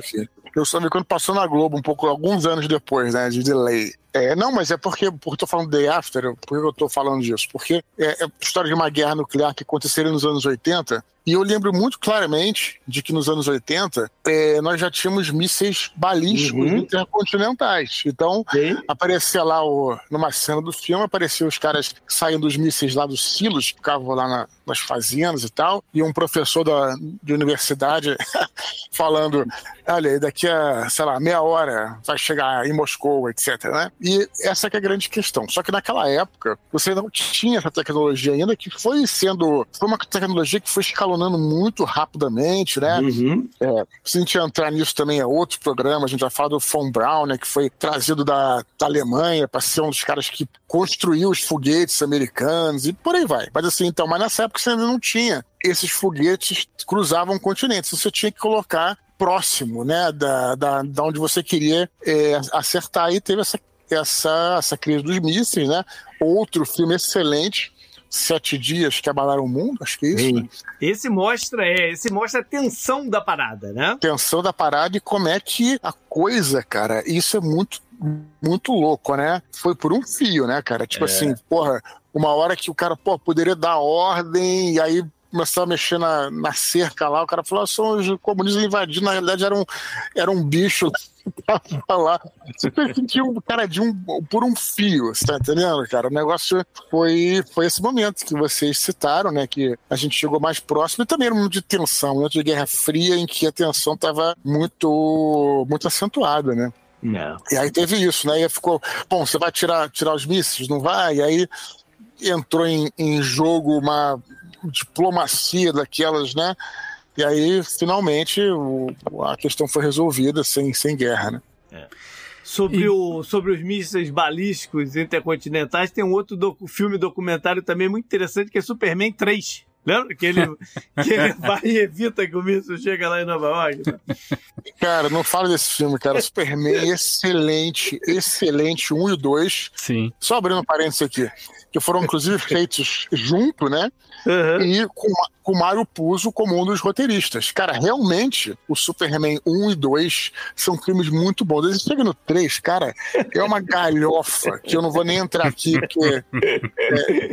Eu só vi quando passou na Globo, um pouco, alguns anos depois, né? De delay. É, não, mas é porque, porque eu tô falando Day After, por que eu tô falando disso? Porque é, é a história de uma guerra nuclear que aconteceria nos anos 80, e eu lembro muito claramente de que nos anos 80 é, nós já tínhamos mísseis balísticos Uhum. intercontinentais. Então, aparecia lá o, numa cena do filme, apareciam os caras saindo dos mísseis lá dos silos, ficavam lá na- nas fazendas e tal, e um professor da, de universidade [LAUGHS] falando: olha, daqui a, sei lá, meia hora vai chegar em Moscou, etc. Né? E essa é a grande questão. Só que naquela época, você não tinha essa tecnologia ainda, que foi sendo. Foi uma tecnologia que foi escalonando muito rapidamente, né? Uhum. É, se a gente entrar nisso também é outro programa, a gente já fala do Von Braun, né, que foi trazido da, da Alemanha para ser um dos caras que construiu os foguetes americanos e por aí vai. Mas assim, então, mas nessa época você ainda não tinha esses foguetes cruzavam continentes, você tinha que colocar próximo, né, da, da, da onde você queria é, acertar e teve essa, essa, essa crise dos mísseis, né? Outro filme excelente, Sete Dias que Abalaram o Mundo, acho que é isso, né? Esse mostra, é, esse mostra a tensão da parada, né? tensão da parada e como é que a coisa, cara, isso é muito, muito louco, né? Foi por um fio, né, cara? Tipo assim, porra, uma hora que o cara, pô, poderia dar ordem e aí começou a mexer na, na cerca lá, o cara falou, ah, são os comunistas invadindo, na realidade era um, era um bicho tava lá. Você sentiu cara de um, por um fio, você tá entendendo, cara? O negócio foi, foi esse momento que vocês citaram, né? Que a gente chegou mais próximo e também era um momento de tensão, um momento de Guerra Fria em que a tensão tava muito, muito acentuada, né? Não. E aí teve isso, né? E aí ficou, bom, você vai tirar, tirar os mísseis, não vai? E aí entrou em, em jogo uma diplomacia daquelas, né? E aí, finalmente, o- a questão foi resolvida sem, sem guerra, né? Sobre, o, sobre os mísseis balísticos intercontinentais, tem um outro docu- filme documentário também muito interessante que é Superman 3. Lembra? Que ele, que ele [LAUGHS] vai e evita que o míssil chega lá em Nova York. né? Cara, não fala desse filme, cara. [LAUGHS] Superman, excelente, excelente, um e dois. Sim. Só abrindo um parênteses aqui, que foram inclusive feitos junto, né? Uhum. E com, com o Mário Puzo como um dos roteiristas. Cara, realmente, o Superman 1 e 2 são filmes muito bons. Ele chega no 3, cara, é uma galhofa que eu não vou nem entrar aqui, porque é,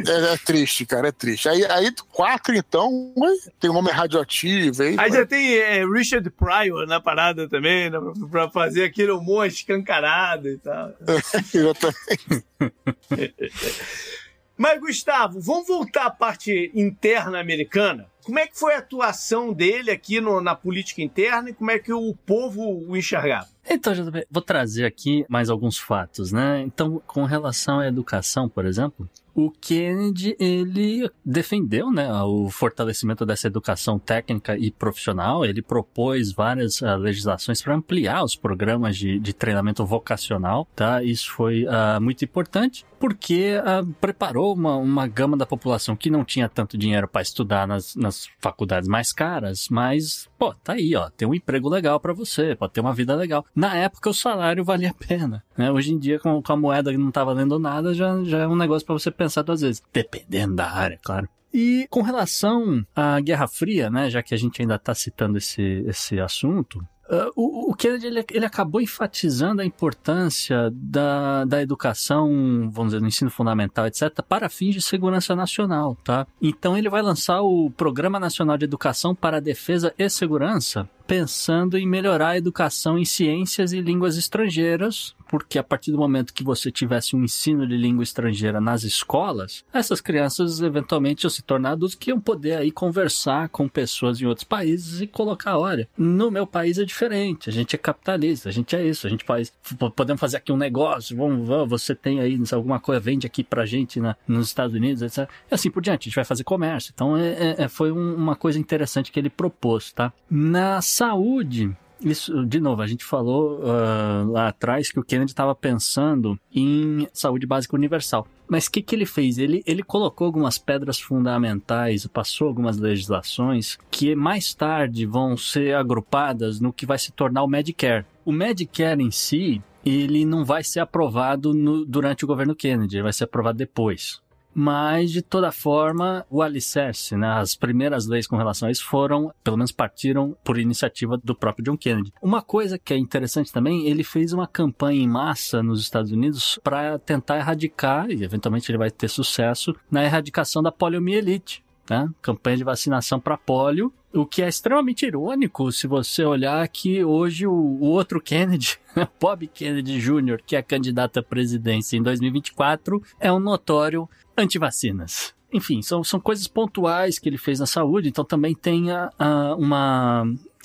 é- é triste, cara, é triste. Aí, aí 4, então, tem um homem radioativo. Aí, Aí já tem é, Richard Pryor na parada também, né, pra- pra fazer aquele humor escancarado e tal. [LAUGHS] Exatamente. [LAUGHS] Mas, Gustavo, vamos voltar à parte interna americana. Como é que foi a atuação dele aqui no- na política interna e como é que o povo o enxergava? Então, JP, vou trazer aqui mais alguns fatos, né? Então, com relação à educação, por exemplo, o Kennedy, ele defendeu, né, o fortalecimento dessa educação técnica e profissional. Ele propôs várias ah, legislações para ampliar os programas de, de treinamento vocacional, tá? Isso foi ah, muito importante porque ah, preparou uma, uma gama da população que não tinha tanto dinheiro para estudar nas, nas faculdades mais caras, mas, pô, tá aí, ó, tem um emprego legal para você, pode ter uma vida legal. Na época o salário valia a pena, né? Hoje em dia, com, com a moeda que não tá valendo nada, já, já é um negócio para você pensar duas vezes. Dependendo da área, claro. E com relação à Guerra Fria, né, já que a gente ainda está citando esse, esse assunto, Uh, o, o, Kennedy ele, ele, acabou enfatizando a importância da, da educação, vamos dizer, no ensino fundamental, etc., para fins de segurança nacional, tá? Então ele vai lançar o Programa Nacional de Educação para Defesa e Segurança, pensando em melhorar a educação em ciências e línguas estrangeiras, porque a partir do momento que você tivesse um ensino de língua estrangeira nas escolas, essas crianças eventualmente iam se tornar adultos que iam poder aí conversar com pessoas em outros países e colocar, olha, no meu país é diferente, a gente é capitalista, a gente é isso, a gente faz, podemos fazer aqui um negócio, vamos, vamos você tem aí alguma coisa, vende aqui pra gente na, nos Estados Unidos, etc. E assim por diante, a gente vai fazer comércio. Então é, é, é foi um, uma coisa interessante que ele propôs, tá? Na saúde, isso, de novo, a gente falou uh, lá atrás que o Kennedy estava pensando em saúde básica universal. Mas o que, que ele fez? Ele, ele colocou algumas pedras fundamentais, passou algumas legislações que mais tarde vão ser agrupadas no que vai se tornar o Medicare. O Medicare em si, ele não vai ser aprovado no, durante o governo Kennedy, vai ser aprovado depois. Mas, de toda forma, o alicerce, né, as primeiras leis com relação a isso foram, pelo menos partiram por iniciativa do próprio John Kennedy. Uma coisa que é interessante também, ele fez uma campanha em massa nos Estados Unidos para tentar erradicar, e eventualmente ele vai ter sucesso, na erradicação da poliomielite. Né? Campanha de vacinação para polio, o que é extremamente irônico se você olhar que hoje o, o outro Kennedy, [LAUGHS] Bob Kennedy Jr., que é candidato à presidência em 2024, é um notório antivacinas. Enfim, são, são coisas pontuais que ele fez na saúde, então também tem a, a, uma,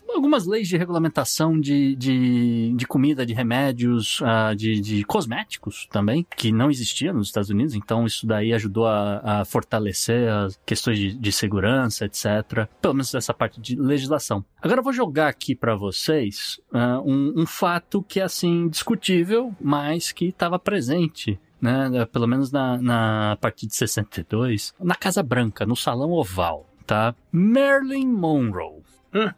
algumas leis de regulamentação de, de, de comida, de remédios, uh, de, de cosméticos também, que não existia nos Estados Unidos, então isso daí ajudou a, a fortalecer as questões de, de, segurança, etc. Pelo menos essa parte de legislação. Agora eu vou jogar aqui para vocês uh, um, um fato que é assim discutível, mas que estava presente né, pelo menos na, na partir de 62, na Casa Branca, no Salão Oval, tá? Marilyn Monroe.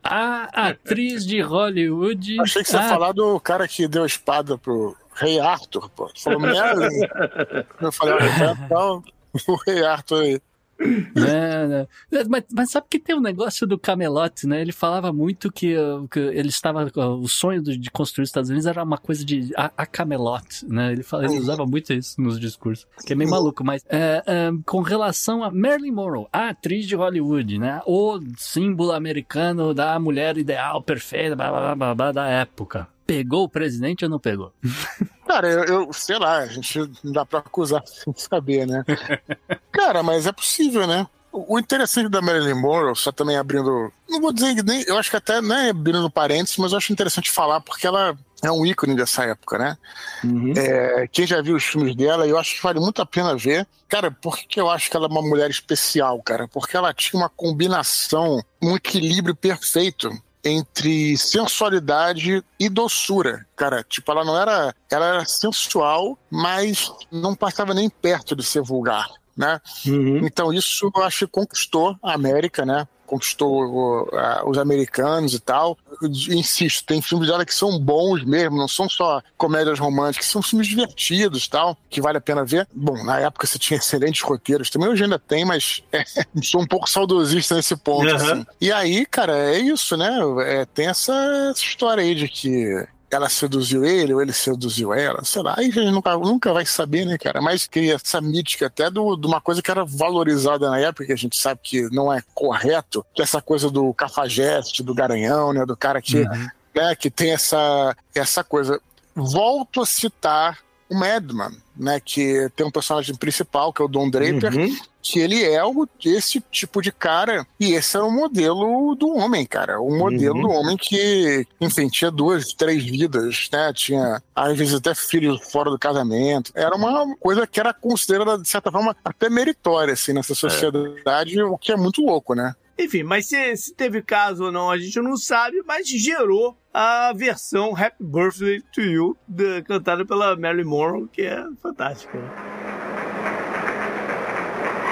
A atriz de Hollywood. Achei que você ia falar do cara que deu a espada pro Rei Arthur, pô. Você falou Merlin. [LAUGHS] Eu falei, olha, então, o Rei Arthur aí. [LAUGHS] É, né? mas, mas, sabe que tem um negócio do Camelot, né? Ele falava muito que, que ele estava. O sonho de construir os Estados Unidos era uma coisa de a, a Camelot, né? Ele, falava, ele usava muito isso nos discursos, que é meio maluco, mas é, é, com relação a Marilyn Monroe, a atriz de Hollywood, né? O símbolo americano da mulher ideal, perfeita, blá, blá, blá, blá, da época pegou o presidente ou não pegou? [LAUGHS] Cara, eu, eu, sei lá, a gente não dá pra acusar [LAUGHS] sem saber, né? [LAUGHS] Cara, mas é possível, né? O interessante da Marilyn Monroe, só também abrindo. Não vou dizer nem. Eu acho que até não é abrindo parênteses, mas eu acho interessante falar porque ela é um ícone dessa época, né? Uhum. É, quem já viu os filmes dela, eu acho que vale muito a pena ver. Cara, por que eu acho que ela é uma mulher especial, cara? Porque ela tinha uma combinação, um equilíbrio perfeito entre sensualidade e doçura. Cara, tipo, ela não era. Ela era sensual, mas não passava nem perto de ser vulgar. Né? Uhum. Então isso eu acho que conquistou a América, né? Conquistou os americanos e tal. Insisto, tem filmes dela que são bons mesmo, não são só comédias românticas, são filmes divertidos tal, que vale a pena ver. Bom, na época você tinha [LAUGHS] excelentes roteiros, também hoje ainda tem, mas é, [LAUGHS] sou um pouco saudosista nesse ponto. Uhum. Assim. E aí, cara, é isso, né? É, tem essa história aí de que ela seduziu ele ou ele seduziu ela, sei lá, aí a gente nunca, nunca vai saber, né, cara? Mas cria essa mítica até do, de uma coisa que era valorizada na época, que a gente sabe que não é correto, que é essa coisa do cafajeste, do garanhão, né, do cara que, uhum. né, que tem essa, essa coisa. Volto a citar o Madman, né, que tem um personagem principal, que é o Don Draper, uhum. Que ele é o, esse tipo de cara, e esse é o modelo do homem, cara, o modelo uhum. do homem que, enfim, tinha duas, três vidas, né, tinha, às vezes, até filhos fora do casamento, era uma coisa que era considerada, de certa forma, até meritória, assim, nessa é. sociedade, é. o que é muito louco, né. Enfim, mas se, se, teve caso ou não, a gente não sabe, mas gerou a versão Happy Birthday to You, cantada pela Marilyn Monroe, que é fantástica.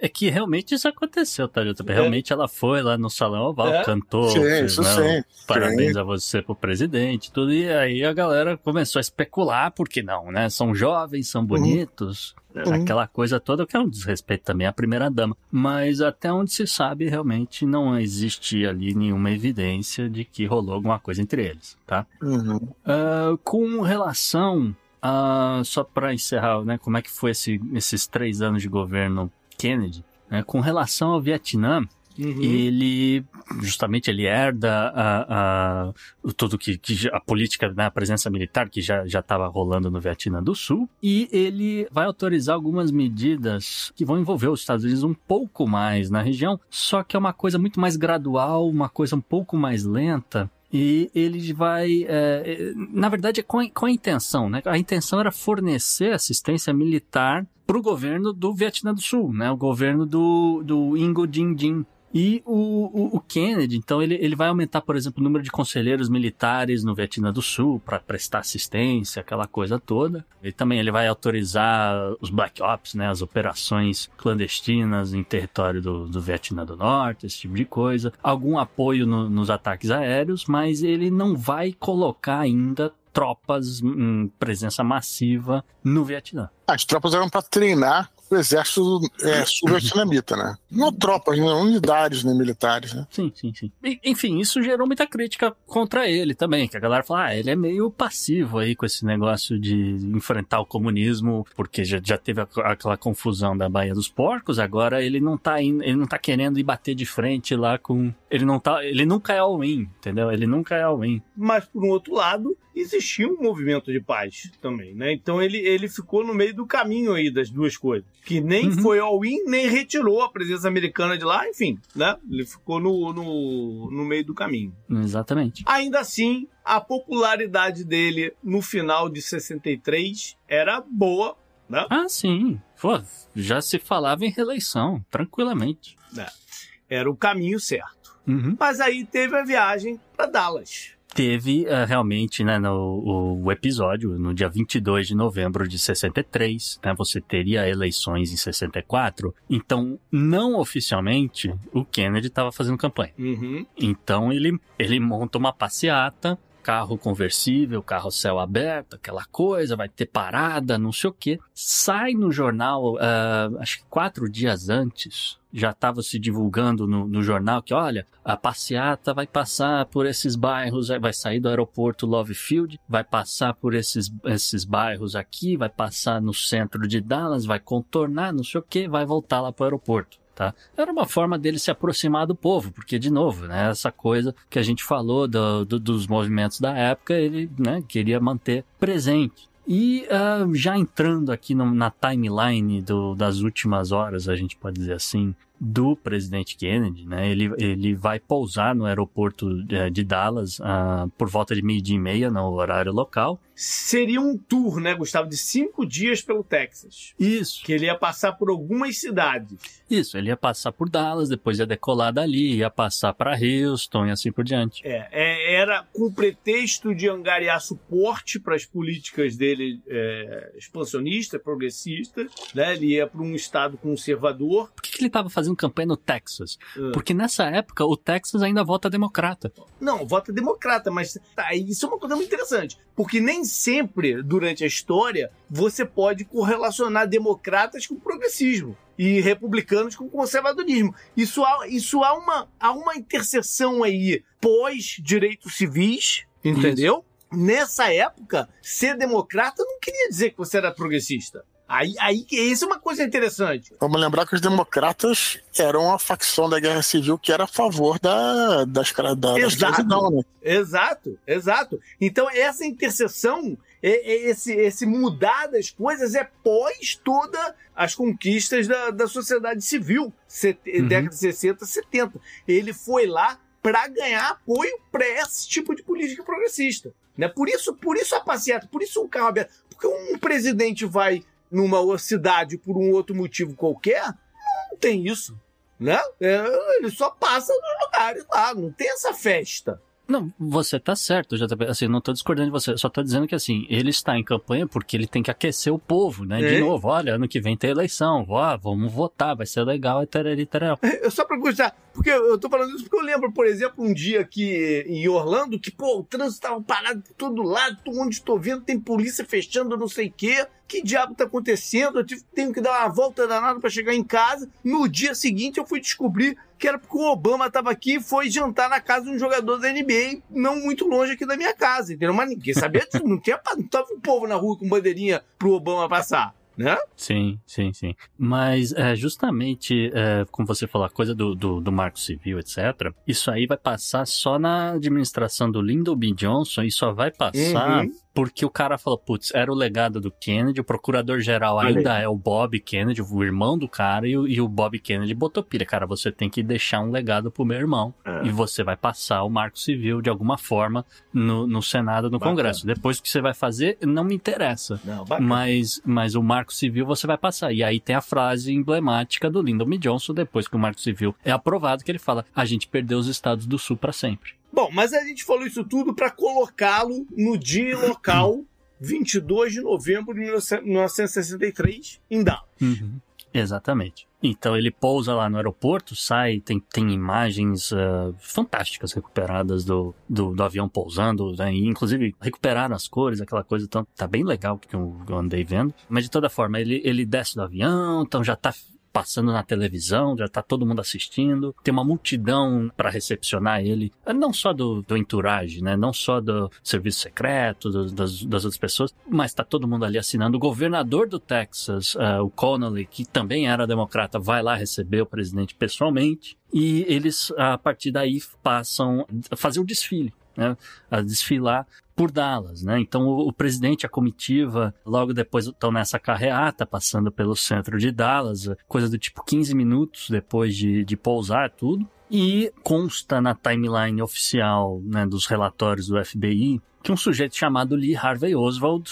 É, é que realmente isso aconteceu, tá, JP? Realmente ela foi lá no Salão Oval, É. cantou, Sim, fez, isso né, sim. parabéns Sim. a você pro presidente, tudo, e aí a galera começou a especular, por que não, né? São jovens, são bonitos, aquela coisa toda, que é um desrespeito também à primeira-dama. Mas até onde se sabe, realmente não existe ali nenhuma evidência de que rolou alguma coisa entre eles, tá? Uhum. Ah, com relação a. Só para encerrar, né? Como é que foi esse- esses três anos de governo Kennedy? né, com relação ao Vietnã, Uhum. ele justamente ele herda a, a- tudo que, que a política, né, a presença militar que já já estava rolando no Vietnã do Sul e ele vai autorizar algumas medidas que vão envolver os Estados Unidos um pouco mais na região, só que é uma coisa muito mais gradual, uma coisa um pouco mais lenta. E ele vai, é, é, na verdade, é com a, com a intenção, né? A intenção era fornecer assistência militar para o governo do Vietnã do Sul, né? O governo do, do Ingo Dinh Dinh. E o, o, o Kennedy, então, ele, ele vai aumentar, por exemplo, o número de conselheiros militares no Vietnã do Sul para prestar assistência, aquela coisa toda. E também ele vai autorizar os Black Ops, né, as operações clandestinas em território do, do Vietnã do Norte, esse tipo de coisa. Algum apoio no- nos ataques aéreos, mas ele não vai colocar ainda tropas em presença massiva no Vietnã. As tropas eram para treinar o exército é, [COUGHS] sul-vietnamita, né? Não tropas, não unidades né, militares, né? Sim, sim, sim. E, enfim, isso gerou muita crítica contra ele também, que a galera fala, ah, ele é meio passivo aí com esse negócio de enfrentar o comunismo, porque já, já teve a- aquela confusão da Baía dos Porcos, agora ele não tá indo, ele não tá querendo ir bater de frente lá com, ele não tá, ele nunca é all-in, entendeu? Ele nunca é all-in. Mas, por um outro lado, existia um movimento de paz também, né? Então ele, ele ficou no meio do caminho aí das duas coisas. Que nem Uhum. foi all-in, nem retirou a presença americana de lá, enfim, né? Ele ficou no, no, no meio do caminho. Exatamente. Ainda assim, a popularidade dele no final de 63 era boa, né? Ah, sim. Pô, já se falava em reeleição, tranquilamente. Era o caminho certo. Uhum. Mas aí teve a viagem para Dallas. Teve eh, realmente, né, no o, o episódio, no dia 22 de novembro de 63, né, você teria eleições em 64, então, não oficialmente, o Kennedy estava fazendo campanha. Uhum. Então, ele, ele monta uma passeata, carro conversível, carro céu aberto, aquela coisa, vai ter parada, não sei o quê. Sai no jornal, ah, acho que quatro dias antes, já estava se divulgando no, no jornal que, olha, a passeata vai passar por esses bairros, vai sair do aeroporto Love Field, vai passar por esses, esses bairros aqui, vai passar no centro de Dallas, vai contornar, não sei o quê, vai voltar lá para o aeroporto. Tá? Era uma forma dele se aproximar do povo, porque, de novo, né, essa coisa que a gente falou do- do- dos movimentos da época, ele né, queria manter presente. E ah, já entrando aqui no- na timeline do- das últimas horas, a gente pode dizer assim, do presidente Kennedy, né? Ele, ele vai pousar no aeroporto eh, de Dallas ah, por volta de meio-dia e meia no horário local. Seria um tour, né, Gustavo, de cinco dias pelo Texas. Isso. Que ele ia passar por algumas cidades. Isso, ele ia passar por Dallas, depois ia decolar dali, ia passar para Houston e assim por diante. É, é, era com o pretexto de angariar suporte para as políticas dele é, expansionistas, progressistas. Né? Ele ia para um estado conservador. Por que, que ele estava fazendo campanha no Texas? Ah. Porque nessa época o Texas ainda vota democrata. Não, vota democrata, mas tá, isso é uma coisa muito interessante. Porque nem sempre, durante a história, você pode correlacionar democratas com progressismo e republicanos com conservadorismo. Isso há, isso há, uma, há uma interseção aí pós-direitos civis, entendeu? Nessa época, ser democrata não queria dizer que você era progressista. Aí, aí isso é uma coisa interessante. Vamos lembrar que os democratas eram a facção da guerra civil que era a favor da, da, escra- da, da Exato. escravidão, né? Exato, exato. Então essa interseção, esse, esse mudar das coisas é pós todas as conquistas da, da sociedade civil, Uhum. década de 60, 70. Ele foi lá para ganhar apoio para esse tipo de política progressista. Né? Por isso, por isso a passeata, por isso o carro aberto. Porque um presidente vai numa cidade por um outro motivo qualquer, não tem isso. Né? É, ele só passa nos lugares lá, não tem essa festa. Não, você tá certo, JP. Assim, não tô discordando de você. Só tô dizendo que, assim, ele está em campanha porque ele tem que aquecer o povo, né? De É. novo, olha, ano que vem tem eleição. Ó, vamos votar, vai ser legal, e tarari, tarará. Eu só pra gostar, porque eu tô falando isso porque eu lembro, por exemplo, um dia aqui em Orlando, que, pô, o trânsito tava parado por todo lado, todo onde estou vendo tem polícia fechando não sei o quê. Que diabo tá acontecendo? Eu tive, tenho que dar uma volta danada pra chegar em casa. No dia seguinte eu fui descobrir que era porque o Obama tava aqui e foi jantar na casa de um jogador da NBA, não muito longe aqui da minha casa, entendeu? Mas ninguém sabia disso, não tinha, não tava o povo na rua com bandeirinha pro Obama passar, né? Sim, sim, sim. Mas é, justamente, é, como você falou, a coisa do, do, do marco civil, etc., isso aí vai passar só na administração do Lyndon B. Johnson e só vai passar Uhum. Porque o cara falou, putz, era o legado do Kennedy, o procurador-geral ainda é o Bob Kennedy, o irmão do cara, e o, e o Bob Kennedy botou pilha, cara, você tem que deixar um legado pro meu irmão É. e você vai passar o marco civil de alguma forma no, no Senado, no Bacana. Congresso. Depois o que você vai fazer, não me interessa. Não. Mas, mas o Marco Civil você vai passar. E aí tem a frase emblemática do Lyndon B. Johnson, depois que o Marco Civil é aprovado, que ele fala: a gente perdeu os estados do Sul para sempre. Bom, mas a gente falou isso tudo para colocá-lo no dia e local 22 de novembro de 1963 em Dallas. Exatamente. Então ele pousa lá no aeroporto, sai, tem, tem imagens ah, fantásticas recuperadas do, do, do avião pousando, né? e inclusive recuperaram as cores, aquela coisa, então tá bem legal que eu, eu andei vendo. Mas de toda forma, ele, ele desce do avião, então já tá passando na televisão, já tá todo mundo assistindo, tem uma multidão para recepcionar ele, não só do, do entourage, né, não só do serviço secreto, do- das, das outras pessoas, mas tá todo mundo ali assinando. O governador do Texas, ah, o Connolly, que também era democrata, vai lá receber o presidente pessoalmente, e eles, a partir daí, passam a fazer o desfile, né, a desfilar por Dallas, né? Então o, o presidente, a comitiva, logo depois estão nessa carreata, passando pelo centro de Dallas, coisa do tipo 15 minutos depois de, de pousar tudo. E consta na timeline oficial né, dos relatórios do FBI que um sujeito chamado Lee Harvey Oswald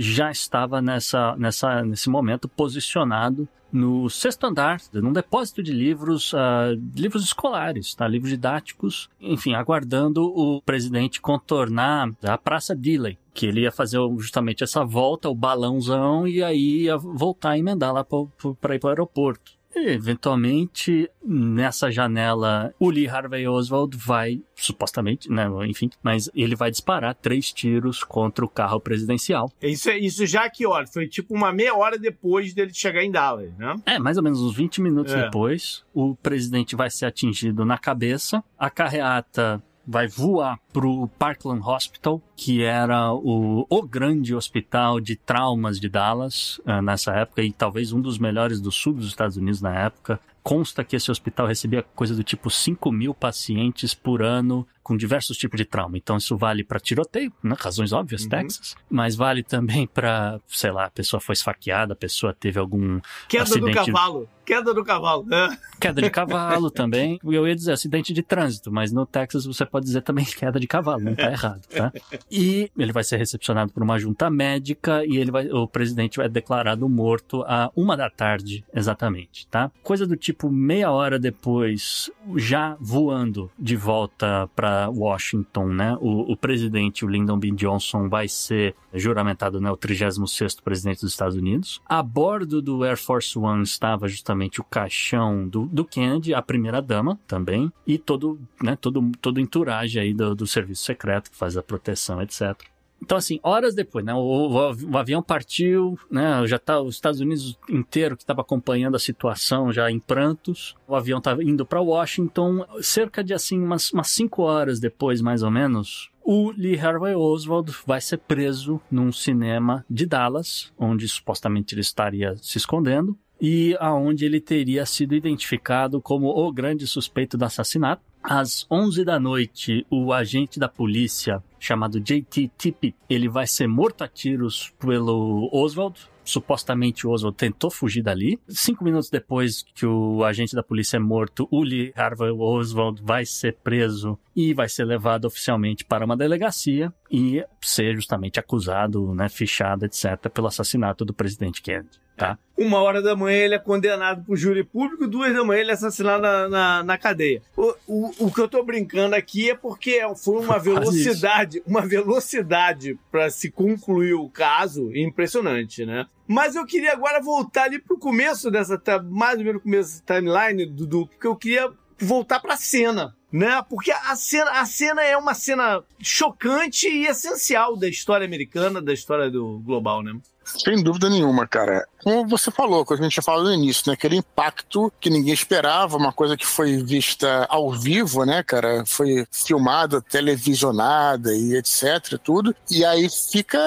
já estava nessa, nessa, nesse momento posicionado no sexto andar, num depósito de livros, ah, livros escolares, tá? livros didáticos, enfim, aguardando o presidente contornar a Praça Dilley, que ele ia fazer justamente essa volta, o balãozão, e aí ia voltar e emendar lá para ir para o aeroporto. E, eventualmente, nessa janela, o Lee Harvey Oswald vai, supostamente, né, enfim, mas ele vai disparar três tiros contra o carro presidencial. Isso, é- isso já que, olha, foi tipo uma meia hora depois dele chegar em Dallas, né? É, mais ou menos uns 20 minutos É. depois, o presidente vai ser atingido na cabeça, a carreata vai voar pro Parkland Hospital, que era o, o grande hospital de traumas de Dallas eh, nessa época e talvez um dos melhores do sul dos Estados Unidos na época. Consta que esse hospital recebia coisa do tipo 5 mil pacientes por ano com diversos tipos de trauma. Então isso vale para tiroteio, né? razões óbvias, Texas, mas vale também para, sei lá, a pessoa foi esfaqueada, a pessoa teve algum Queda do acidente cavalo. Queda do cavalo. né? Queda de [LAUGHS] cavalo também. Eu ia dizer acidente de trânsito, mas no Texas você pode dizer também [LAUGHS] queda de cavalo, não tá errado, tá? E ele vai ser recepcionado por uma junta médica e ele vai, o presidente vai declarado morto a uma da tarde, exatamente, tá? Coisa do tipo meia hora depois, já voando de volta para Washington, né? O, o presidente, o Lyndon B. Johnson, vai ser juramentado, né? O 36º presidente dos Estados Unidos. A bordo do Air Force One estava justamente o caixão do, do Kennedy, a primeira dama também, e todo, né? Todo, todo entourage aí do, do serviço secreto que faz a proteção, etc. Então, assim, horas depois, né? O, o- avião partiu, né? Já tá os Estados Unidos inteiro que estava acompanhando a situação já em prantos. O avião estava indo para Washington. Cerca de, assim, umas, umas cinco horas depois, mais ou menos, o Lee Harvey Oswald vai ser preso num cinema de Dallas, onde supostamente ele estaria se escondendo. E aonde ele teria sido identificado como o grande suspeito do assassinato. Às 11 da noite, o agente da polícia chamado JT Tippit, ele vai ser morto a tiros pelo Oswald, supostamente o Oswald tentou fugir dali. Cinco minutos depois que o agente da polícia é morto, Lee Harvey Oswald vai ser preso e vai ser levado oficialmente para uma delegacia e ser justamente acusado, né, fichado, etc., pelo assassinato do presidente Kennedy. Tá? Uma hora da manhã ele é condenado por júri público, duas da manhã ele é assassinado na, na, na cadeia. O, o, o que eu tô brincando aqui é porque foi uma [LAUGHS] velocidade, uma velocidade para se concluir o caso impressionante, né? Mas eu queria agora voltar ali pro começo dessa, ta- mais ou menos no começo da timeline, Dudu, porque eu queria voltar pra cena. Né? Porque a cena, a cena é uma cena chocante e essencial da história americana, da história do global, né? Sem dúvida nenhuma, cara. Como você falou, como a gente falado no início, né? Aquele impacto que ninguém esperava, uma coisa que foi vista ao vivo, né, cara? Foi filmada, televisionada e etc, tudo. E aí fica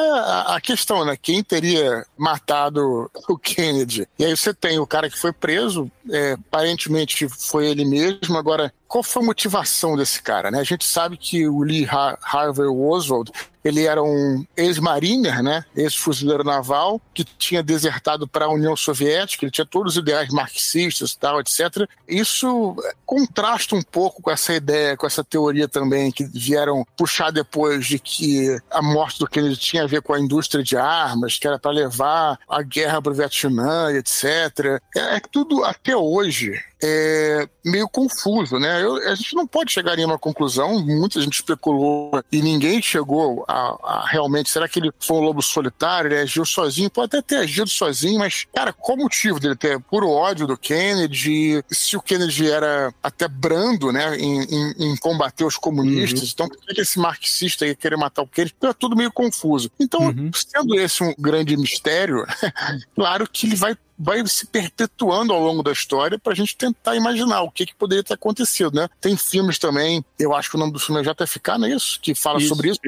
a questão, né? Quem teria matado o [LAUGHS] Kennedy? E aí você tem o cara que foi preso, é, aparentemente foi ele mesmo. Agora, qual foi a motivação desse cara, né? A gente sabe que o Lee Har Harvey Oswald ele era um ex-mariner, né? Ex-fuzileiro naval, que tinha desertado para a União Soviética, ele tinha todos os ideais marxistas e tal, etc. Isso contrasta um pouco com essa ideia, com essa teoria também, que vieram puxar depois de que a morte do Kennedy tinha a ver com a indústria de armas, que era para levar a guerra para o Vietnã, etc. É, é tudo, até hoje, é meio confuso, né? Eu- a gente não pode chegar em uma conclusão, muita gente especulou e ninguém chegou a, a realmente, será que ele foi um lobo solitário, ele agiu sozinho? Pode até ter agido sozinho, mas, cara, qual o motivo dele ter puro ódio do Kennedy? Se o Kennedy era até brando, né, em, em- em combater os comunistas, então por que esse marxista ia querer matar o Kennedy? Então é tudo meio confuso. Então, sendo esse um grande mistério, [LAUGHS] claro que ele vai vai se perpetuando ao longo da história para a gente tentar imaginar o que, que poderia ter acontecido, né? Tem filmes também, eu acho que o nome do filme é JFK, não é isso? Que fala Isso. sobre isso.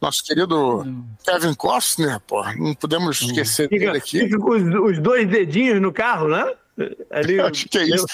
Nosso querido Kevin Costner, pô, não podemos esquecer dele Fica, aqui. fica com os, os dois dedinhos no carro, né? Ali, Eu [LAUGHS] acho que é isso.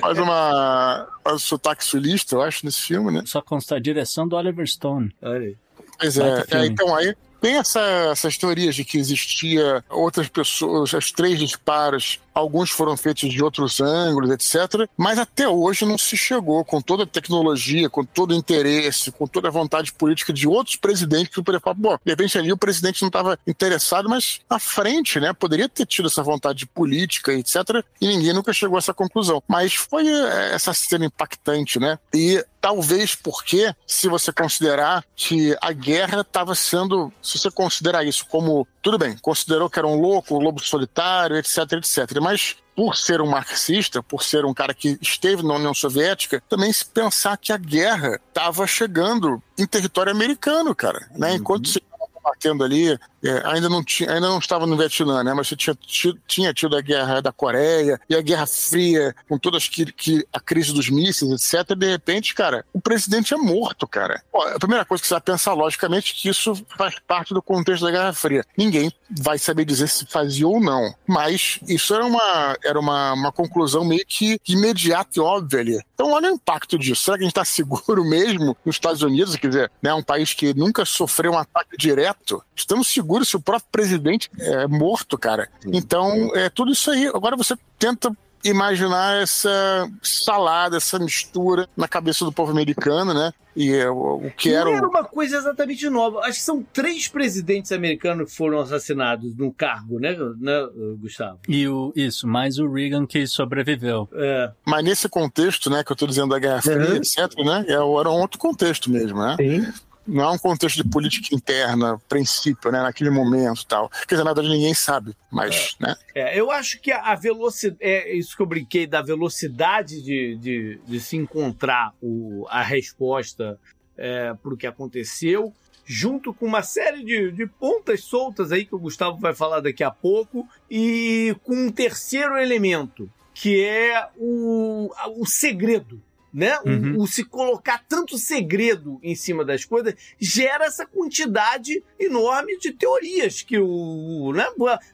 Faz uma faz um sotaque sulista, eu acho, nesse filme, né? Só consta a direção do Oliver Stone. Olha aí. Pois é, é, então aí tem essa- essas teorias de que existia outras pessoas, os três disparos, alguns foram feitos de outros ângulos, etc. Mas até hoje não se chegou com toda a tecnologia, com todo o interesse, com toda a vontade política de outros presidentes que poderiam falar, pô, de repente ali o presidente não estava interessado, mas à frente, né, poderia ter tido essa vontade política, etc. E ninguém nunca chegou a essa conclusão. Mas foi eh, essa cena impactante, né? E talvez porque, se você considerar que a guerra estava sendo, se você considerar isso como, tudo bem, considerou que era um louco, um lobo solitário, etc, etc, mas por ser um marxista, por ser um cara que esteve na União Soviética, também se pensar que a guerra estava chegando em território americano, cara, né? Enquanto se estava combatendo ali, é, ainda, não tinha, ainda não estava no Vietnã, né? Mas você tinha, ti- tinha tido a guerra da Coreia e a Guerra Fria, com todas que, que a crise dos mísseis, etc. De repente, cara, o presidente é morto, cara. A primeira coisa que você vai pensar, logicamente, que isso faz parte do contexto da Guerra Fria. Ninguém vai saber dizer se fazia ou não. Mas isso era uma, era uma, uma conclusão meio que imediata e óbvia ali. Então, olha o impacto disso. Será que a gente está seguro mesmo nos Estados Unidos? Quer dizer, né, um país que nunca sofreu um ataque direto. Estamos seguros se o próprio presidente é morto, cara. Então, é tudo isso aí. Agora você tenta imaginar essa salada, essa mistura na cabeça do povo americano, né? E é, o, que era Não era uma coisa exatamente nova. Acho que são três presidentes americanos que foram assassinados no cargo, né, né Gustavo? E o, isso, mais o Reagan que sobreviveu. É. Mas nesse contexto, né, que eu tô dizendo da Guerra Fria, Uhum. etc., né? é- Era um outro contexto mesmo, né? Sim. Não é um contexto de política interna, princípio, né? Naquele momento e tal. Quer dizer, na verdade ninguém sabe, mas, né? É, eu acho que a velocidade. É isso que eu brinquei, da velocidade de, de, de se encontrar o, a resposta é, para o que aconteceu, junto com uma série de, de pontas soltas aí que o Gustavo vai falar daqui a pouco, e com um terceiro elemento, que é o, o segredo. Né? O- Uhum. O, se colocar tanto segredo em cima das coisas gera essa quantidade enorme de teorias que o, né?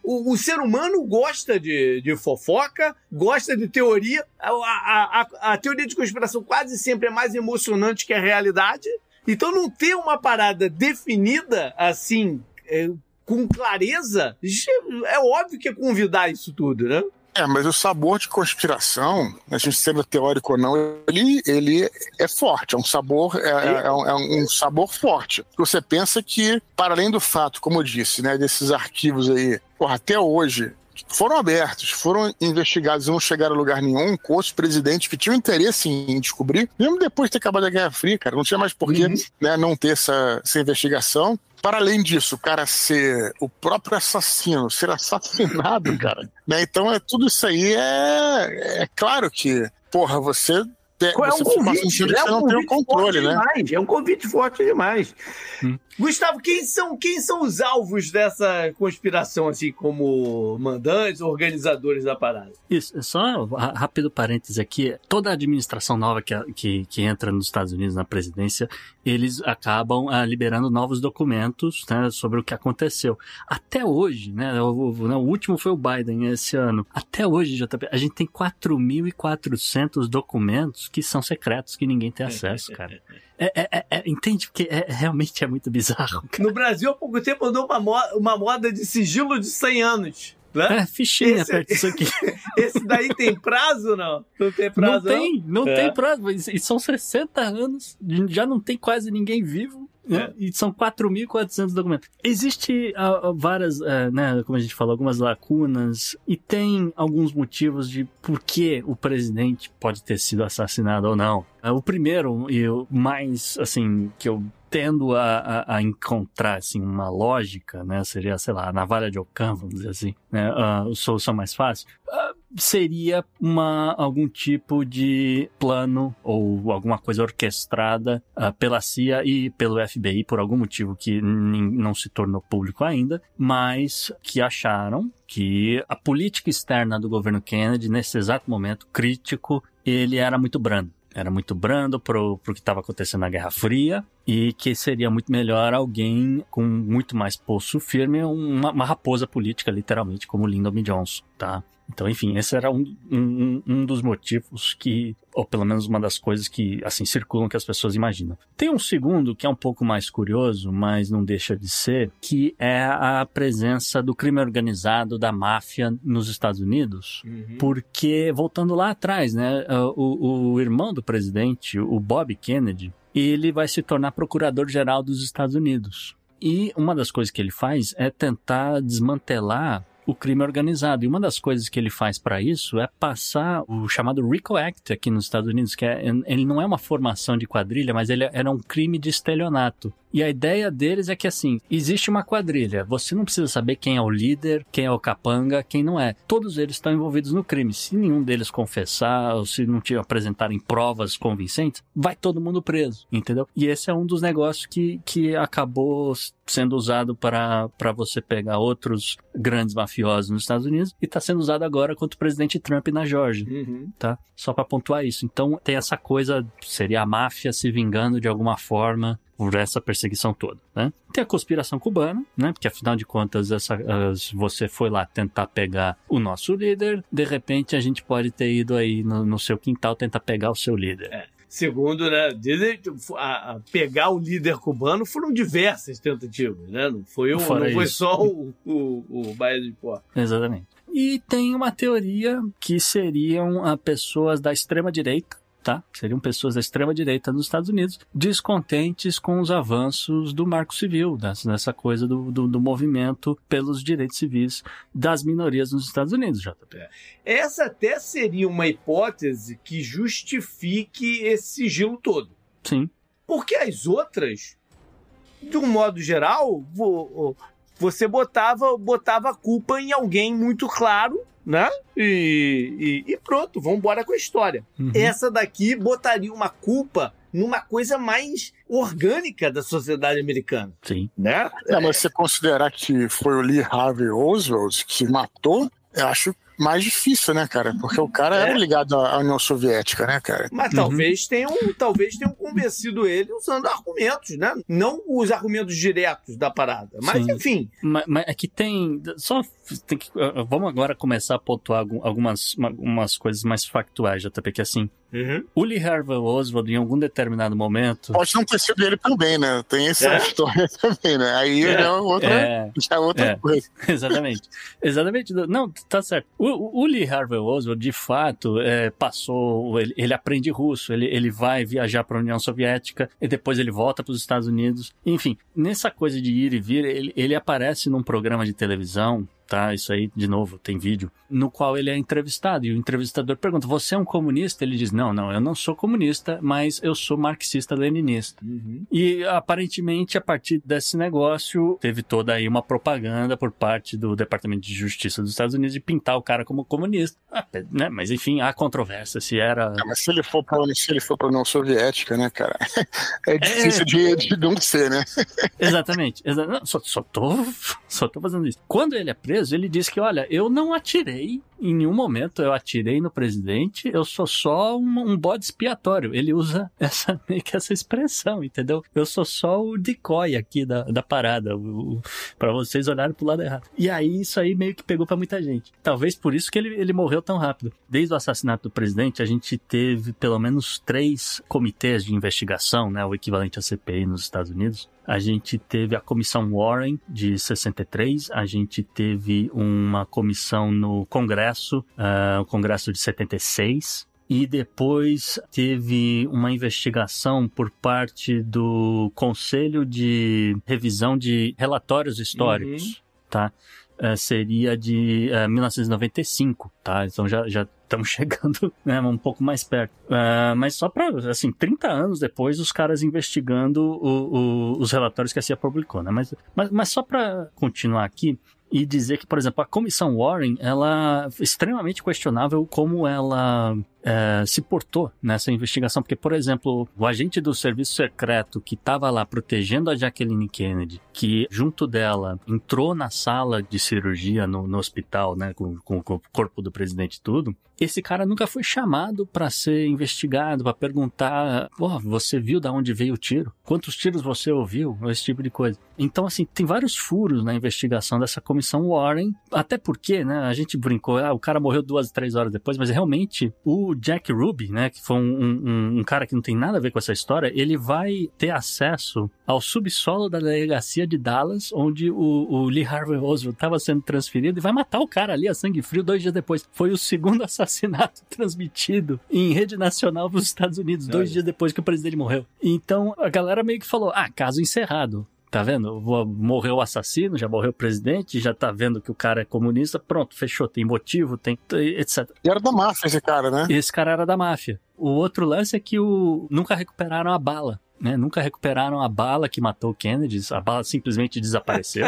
o, o ser humano gosta de, de fofoca, gosta de teoria. A, a, a, a teoria de conspiração quase sempre é mais emocionante que a realidade. Então não ter uma parada definida assim, é, com clareza, é óbvio que é convidar isso tudo, né? É, mas o sabor de conspiração, a gente sendo teórico ou não, ele, ele é forte, é um sabor, é, é, é um, é um sabor forte. Você pensa que, para além do fato, como eu disse, né, desses arquivos aí, porra, até hoje, foram abertos, foram investigados e não chegaram a lugar nenhum com outros presidentes que tinham interesse em descobrir, mesmo depois de ter acabado a Guerra Fria, cara, não tinha mais porquê Uhum. né, não ter essa, essa investigação. Para além disso, o cara ser o próprio assassino, ser assassinado, [CLEARS THROAT] cara. Né? Então, é, tudo isso aí é, é claro que, porra, você, te- É um convite, que é você um não tem o convite forte controle, né? demais, é um convite forte demais. Hum. Gustavo, quem são, quem são os alvos dessa conspiração, assim, como mandantes, organizadores da parada? Isso, é só ra- rápido parêntese aqui. Toda a administração nova que, que, que entra nos Estados Unidos na presidência, eles acabam ah, liberando novos documentos né, sobre o que aconteceu. Até hoje, né, o, o- né, o último foi o Biden esse ano. Até hoje, JP, a gente tem 4.400 documentos que são secretos, que ninguém tem acesso, cara. É, é- é- é- entende? Porque é, realmente é muito bizarro. cara. No Brasil, há pouco tempo, andou uma, mo- uma moda de sigilo de 100 anos. Né? É, fichinha Esse- perto disso aqui. [LAUGHS] Esse daí tem prazo, não? Não tem prazo, não tem, não É. tem prazo. E são 60 anos, já não tem quase ninguém vivo. Né? É. E são 4.400 documentos. Existe ah, várias, ah, né, como a gente falou, algumas lacunas e tem alguns motivos de por que o presidente pode ter sido assassinado ou não. Ah, O primeiro e o mais, assim, que eu tendo a, a, a encontrar, assim, uma lógica, né, seria, sei lá, a navalha de Ockham, vamos dizer assim, né, solução mais fácil, ah, seria uma, algum tipo de plano ou alguma coisa orquestrada ah, pela CIA e pelo FBI por algum motivo que não se tornou público ainda, mas que acharam que a política externa do governo Kennedy, nesse exato momento crítico, ele era muito brando. Era muito brando pro, pro que estava acontecendo na Guerra Fria e que seria muito melhor alguém com muito mais pulso firme, uma, uma raposa política, literalmente, como Lyndon B. Johnson, tá? Então, enfim, esse era um, um, um dos motivos que, ou pelo menos uma das coisas que, assim, circulam que as pessoas imaginam. Tem um segundo que é um pouco mais curioso, mas não deixa de ser, que é a presença do crime organizado, da máfia nos Estados Unidos, porque, voltando lá atrás, né, o, o irmão do presidente, o Bob Kennedy, ele vai se tornar procurador-geral dos Estados Unidos. E uma das coisas que ele faz é tentar desmantelar o crime organizado. E uma das coisas que ele faz para isso é passar o chamado RICO Act aqui nos Estados Unidos, que é, ele não é uma formação de quadrilha, mas ele era um crime de estelionato. E a ideia deles é que assim, existe uma quadrilha, você não precisa saber quem é o líder, quem é o capanga, quem não é. Todos eles estão envolvidos no crime. Se nenhum deles confessar ou se não te apresentarem provas convincentes, vai todo mundo preso, entendeu? E esse é um dos negócios que, que acabou sendo usado para você pegar outros grandes mafiosos nos Estados Unidos e está sendo usado agora contra o presidente Trump na Geórgia Uhum. tá? Só para pontuar isso. Então tem essa coisa, seria a máfia se vingando de alguma forma por essa perseguição toda, né? Tem a conspiração cubana, né? Porque afinal de contas essa, as- você foi lá tentar pegar o nosso líder, de repente a gente pode ter ido aí no, no seu quintal tentar pegar o seu líder. Segundo, né, dizem a, a pegar o líder cubano foram diversas tentativas, né? Não foi, um, não foi isso. só o, o, o Baía de Pó. Exatamente. E tem uma teoria que seriam ah, pessoas da extrema direita, tá? Seriam pessoas da extrema direita nos Estados Unidos, descontentes com os avanços do marco civil, dessa, dessa coisa do, do, do movimento pelos direitos civis das minorias nos Estados Unidos, JP. Essa até seria uma hipótese que justifique esse sigilo todo. Sim. Porque as outras, de um modo geral, vo- você botava, botava a culpa em alguém muito claro, né? E, e, e pronto, vamos embora com a história. Uhum. Essa daqui botaria uma culpa numa coisa mais orgânica da sociedade americana, Sim. né? É, mas você considerar que foi o Lee Harvey Oswald que matou, eu acho mais difícil, né, cara? Porque o cara É. era ligado à União Soviética, né, cara? Mas Uhum. talvez tenha um, talvez tenha um convencido ele usando argumentos, né? Não os argumentos diretos da parada. Mas, Sim. enfim. Mas, mas é que tem. Só tem que. uh, Vamos agora começar a pontuar algum- algumas uma- umas coisas mais factuais, JP, que assim. O Lee Harvey Oswald, em algum determinado momento. Pode não ter sido ele também, né? Tem essa É. história [LAUGHS] também, né? Aí já é outra, É. já é outra É. coisa. [LAUGHS] Exatamente. Exatamente. Não, tá certo. O Lee Harvey Oswald, de fato, é, passou. Ele, ele aprende russo, ele, ele vai viajar para a União Soviética e depois ele volta para os Estados Unidos. Enfim, nessa coisa de ir e vir, ele, ele aparece num programa de televisão. Tá, isso aí, de novo, tem vídeo, no qual ele é entrevistado. E o entrevistador pergunta: Você é um comunista? Ele diz: Não, não, eu não sou comunista, mas eu sou marxista-leninista. E aparentemente, a partir desse negócio, teve toda aí uma propaganda por parte do Departamento de Justiça dos Estados Unidos de pintar o cara como comunista. Ah, né? Mas enfim, há controvérsia se era. Ah, mas se ele for para se ele for para União Soviética, né, cara? [LAUGHS] É difícil de, de não ser, né? Exatamente. exa- não, só, só, tô, só tô fazendo isso. Quando ele é preso, ele diz que, olha, eu não atirei em nenhum momento, eu atirei no presidente, eu sou só um, um bode expiatório. Ele usa [LAUGHS] essa, meio que essa expressão, entendeu? Eu sou só o decoy aqui da, da parada, pra vocês olharem pro lado errado. E aí, isso aí meio que pegou pra muita gente. Talvez por isso que ele, ele morreu tão rápido. Desde o assassinato do presidente, a gente teve pelo menos três comitês de investigação, né, o equivalente à CPI nos Estados Unidos. A gente teve a comissão Warren de 63, a gente teve uma comissão no Congresso, ah, o Congresso de 76, e depois teve uma investigação por parte do Conselho de Revisão de Relatórios Históricos, tá? Eh, seria de eh, 1995, tá? Então já, já estamos [LAUGHS] chegando né, um pouco mais perto. Ah, mas só para, assim, 30 anos depois, os caras investigando o- o- os relatórios que a CIA publicou, né? Mas, mas, mas só para continuar aqui e dizer que, por exemplo, a comissão Warren, ela é extremamente questionável como ela eh, se portou nessa investigação, porque, por exemplo, o agente do serviço secreto que estava lá protegendo a Jacqueline Kennedy, que junto dela entrou na sala de cirurgia no, no hospital, né, com, com- com o corpo do presidente e tudo, esse cara nunca foi chamado para ser investigado, para perguntar, pô, você viu da onde veio o tiro? Quantos tiros você ouviu? Esse tipo de coisa. Então, assim, tem vários furos na investigação dessa comissão Warren, até porque, né, a gente brincou, ah, o cara morreu duas, três horas depois, mas realmente o Jack Ruby, né, que foi um, um- um cara que não tem nada a ver com essa história, ele vai ter acesso ao subsolo da delegacia de Dallas, onde o, o Lee Harvey Oswald estava sendo transferido e vai matar o cara ali a sangue frio dois dias depois. Foi o segundo [LAUGHS] assassinato transmitido em rede nacional dos Estados Unidos, dois dias depois que o presidente morreu. Então a galera meio que falou: ah, caso encerrado. Tá vendo? Morreu o assassino, já morreu o presidente, já tá vendo que o cara é comunista, pronto, fechou, tem motivo, tem etc. E era da máfia esse cara, né? Esse cara era da máfia. O outro lance é que o... nunca recuperaram a bala. Né? Nunca recuperaram a bala que matou o Kennedy. A bala simplesmente desapareceu.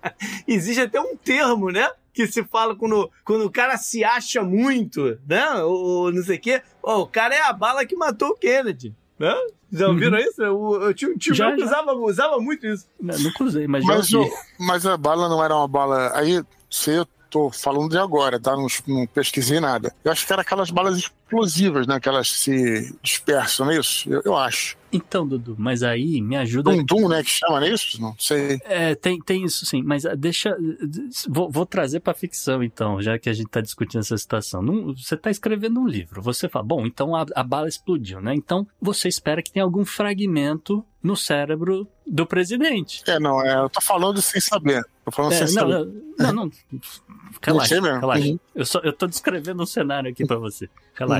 [LAUGHS] Existe até um termo, né? Que se fala quando, quando o cara se acha muito, né? Ou, ou não sei o quê. Ó, o cara é a bala que matou o Kennedy. Né? Já ouviram isso? Eu, eu tinha um tio Já, meu que já. usava, usava muito isso. Não, nunca usei, mas, já Mas, ouvi. o, mas a bala não era uma bala. Aí, você eu tô falando de agora, tá? Não, não pesquisei nada. Eu acho que era aquelas balas explosivas, né? Que elas se dispersam, não é isso? Eu, eu acho. Então, Dudu, mas aí me ajuda. Dum Dum, né? Que chama, não é isso? Não sei. É, tem, tem isso sim, mas ah, deixa. Vou, vou trazer pra ficção, então, já que a gente tá discutindo essa situação. Num- você tá escrevendo um livro, você fala, bom, então a, a bala explodiu, né? Então você espera que tenha algum fragmento no cérebro do presidente. É, não, é, eu tô falando sem saber. Tô falando É, sem não, saber. não, não, não. [LAUGHS] Relaxa, relaxa. Uhum. Eu, só, eu tô descrevendo um cenário aqui pra você. Relaxa.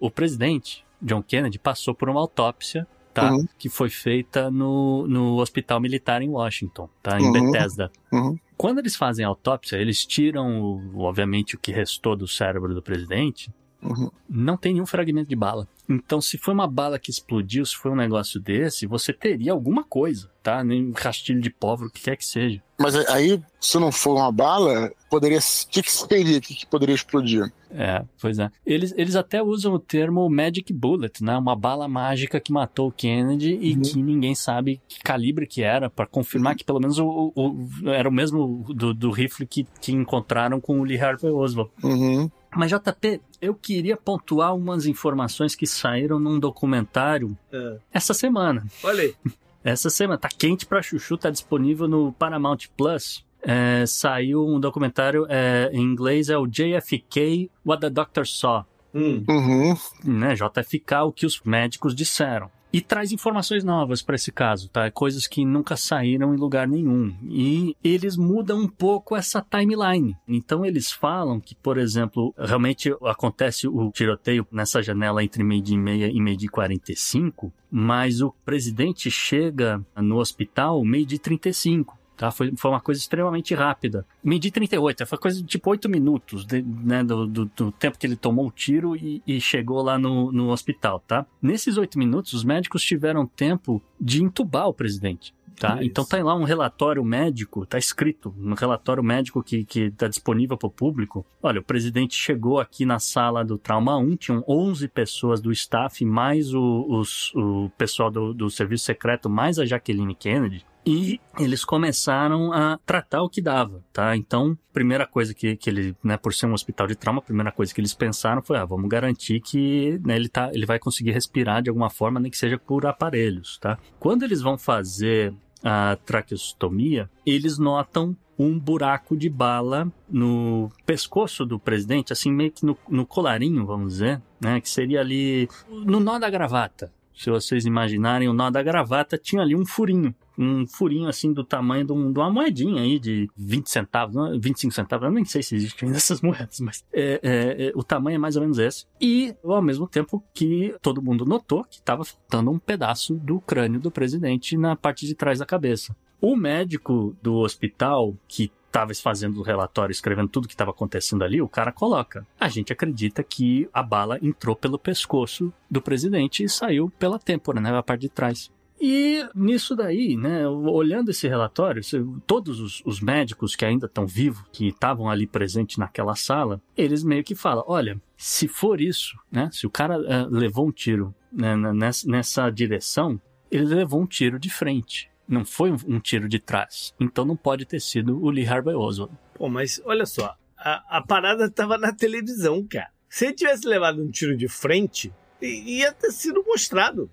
O presidente, John Kennedy, passou por uma autópsia, tá? Uhum. Que foi feita no, no hospital militar em Washington, tá? Em Uhum. Bethesda. Uhum. Quando eles fazem a autópsia, eles tiram, o- obviamente, o que restou do cérebro do presidente. Uhum. Não tem nenhum fragmento de bala. Então, se foi uma bala que explodiu, se foi um negócio desse, você teria alguma coisa, tá? Nem um rastilho de pólvora, o que quer que seja. Mas aí, se não for uma bala, poderia. O que, que seria? O que, que poderia explodir? É, pois é. Eles, eles até usam o termo Magic Bullet, né? Uma bala mágica que matou o Kennedy e que ninguém sabe que calibre que era, pra confirmar que pelo menos o, o- o- era o mesmo do, do rifle que, que encontraram com o Lee Harvey Oswald. Uhum. Mas, JP, eu queria pontuar umas informações que saíram num documentário É. essa semana. Olha aí. [LAUGHS] Essa semana, tá quente pra chuchu, tá disponível no Paramount Plus. É, saiu um documentário, é, em inglês é o JFK What the Doctor Saw, Hum. Uhum. né? JFK, o que os médicos disseram. E traz informações novas para esse caso, tá? Coisas que nunca saíram em lugar nenhum. E eles mudam um pouco essa timeline. Então eles falam que, por exemplo, realmente acontece o tiroteio nessa janela entre meio-dia e meia e meio-dia e 45, mas o presidente chega no hospital meio-dia e 35. Tá? Foi, foi uma coisa extremamente rápida. Meio-dia e 38, foi coisa de tipo 8 minutos de- né, do, do- do tempo que ele tomou o tiro e, e chegou lá no, no hospital, tá? Nesses 8 minutos, os médicos tiveram tempo de entubar o presidente. Tá? Isso. Então tá lá um relatório médico, tá escrito, um relatório médico que, que tá disponível para o público. Olha, o presidente chegou aqui na sala do Trauma 1, tinham 11 pessoas do staff, mais o, os- o pessoal do, do serviço secreto, mais a Jacqueline Kennedy. E eles começaram a tratar o que dava, tá? Então, primeira coisa que, que ele, né, por ser um hospital de trauma, a primeira coisa que eles pensaram foi, ah, vamos garantir que né, ele, tá, ele vai conseguir respirar de alguma forma, nem que seja por aparelhos, tá? Quando eles vão fazer a traqueostomia, eles notam um buraco de bala no pescoço do presidente, assim, meio que no, no colarinho, vamos dizer, né? Que seria ali no nó da gravata. Se vocês imaginarem, o nó da gravata tinha ali um furinho. Um furinho assim do tamanho de, um- uma moedinha aí de 20 centavos, não é? 25 centavos, eu nem sei se existem essas [LAUGHS] moedas, mas é, é, é, o tamanho é mais ou menos esse. E ao mesmo tempo que todo mundo notou que estava faltando um pedaço do crânio do presidente na parte de trás da cabeça. O médico do hospital que estava fazendo o relatório, escrevendo tudo que estava acontecendo ali, o cara coloca. A gente acredita que a bala entrou pelo pescoço do presidente e saiu pela têmpora, né, a parte de trás. E nisso daí, né, olhando esse relatório, todos os, os médicos que ainda estão vivos, que estavam ali presentes naquela sala, eles meio que falam: olha, se for isso, né, se o cara eh, levou um tiro né, nessa, nessa direção, ele levou um tiro de frente. Não foi um, um tiro de trás. Então não pode ter sido o Lee Harvey Oswald. Pô, mas olha só, a, a parada tava na televisão, cara. Se ele tivesse levado um tiro de frente, ia ter sido mostrado.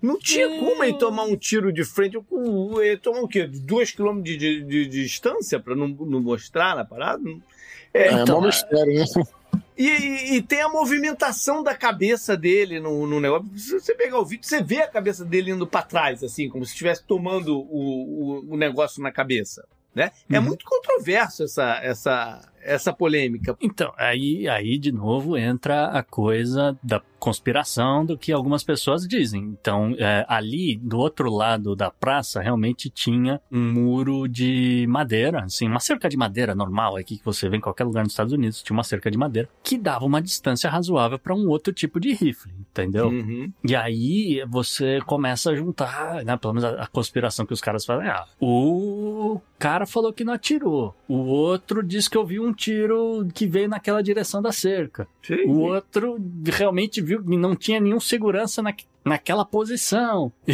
Não tinha É. como ele tomar um tiro de frente. Ele tomar o quê? Dois quilômetros de, de- de distância pra não, não mostrar na parada? É, É, Então, mó mistério, né? E, e- e tem a movimentação da cabeça dele no, no negócio. Se você pegar o vídeo, você vê a cabeça dele indo pra trás, assim, como se estivesse tomando o, o, o negócio na cabeça. Né? É Uhum. muito controverso essa, essa, essa polêmica. Então, aí, aí de novo entra a coisa da conspiração do que algumas pessoas dizem. Então, é, ali do outro lado da praça realmente tinha um muro de madeira, assim, uma cerca de madeira normal aqui que você vê em qualquer lugar nos Estados Unidos, tinha uma cerca de madeira que dava uma distância razoável para um outro tipo de rifle, entendeu? Uhum. E aí você começa a juntar, né? Pelo menos a, a conspiração que os caras fazem. Ah, o cara falou que não atirou. O outro disse que ouviu um tiro que veio naquela direção da cerca. O outro realmente viu que não tinha nenhum segurança na, naquela posição. [LAUGHS]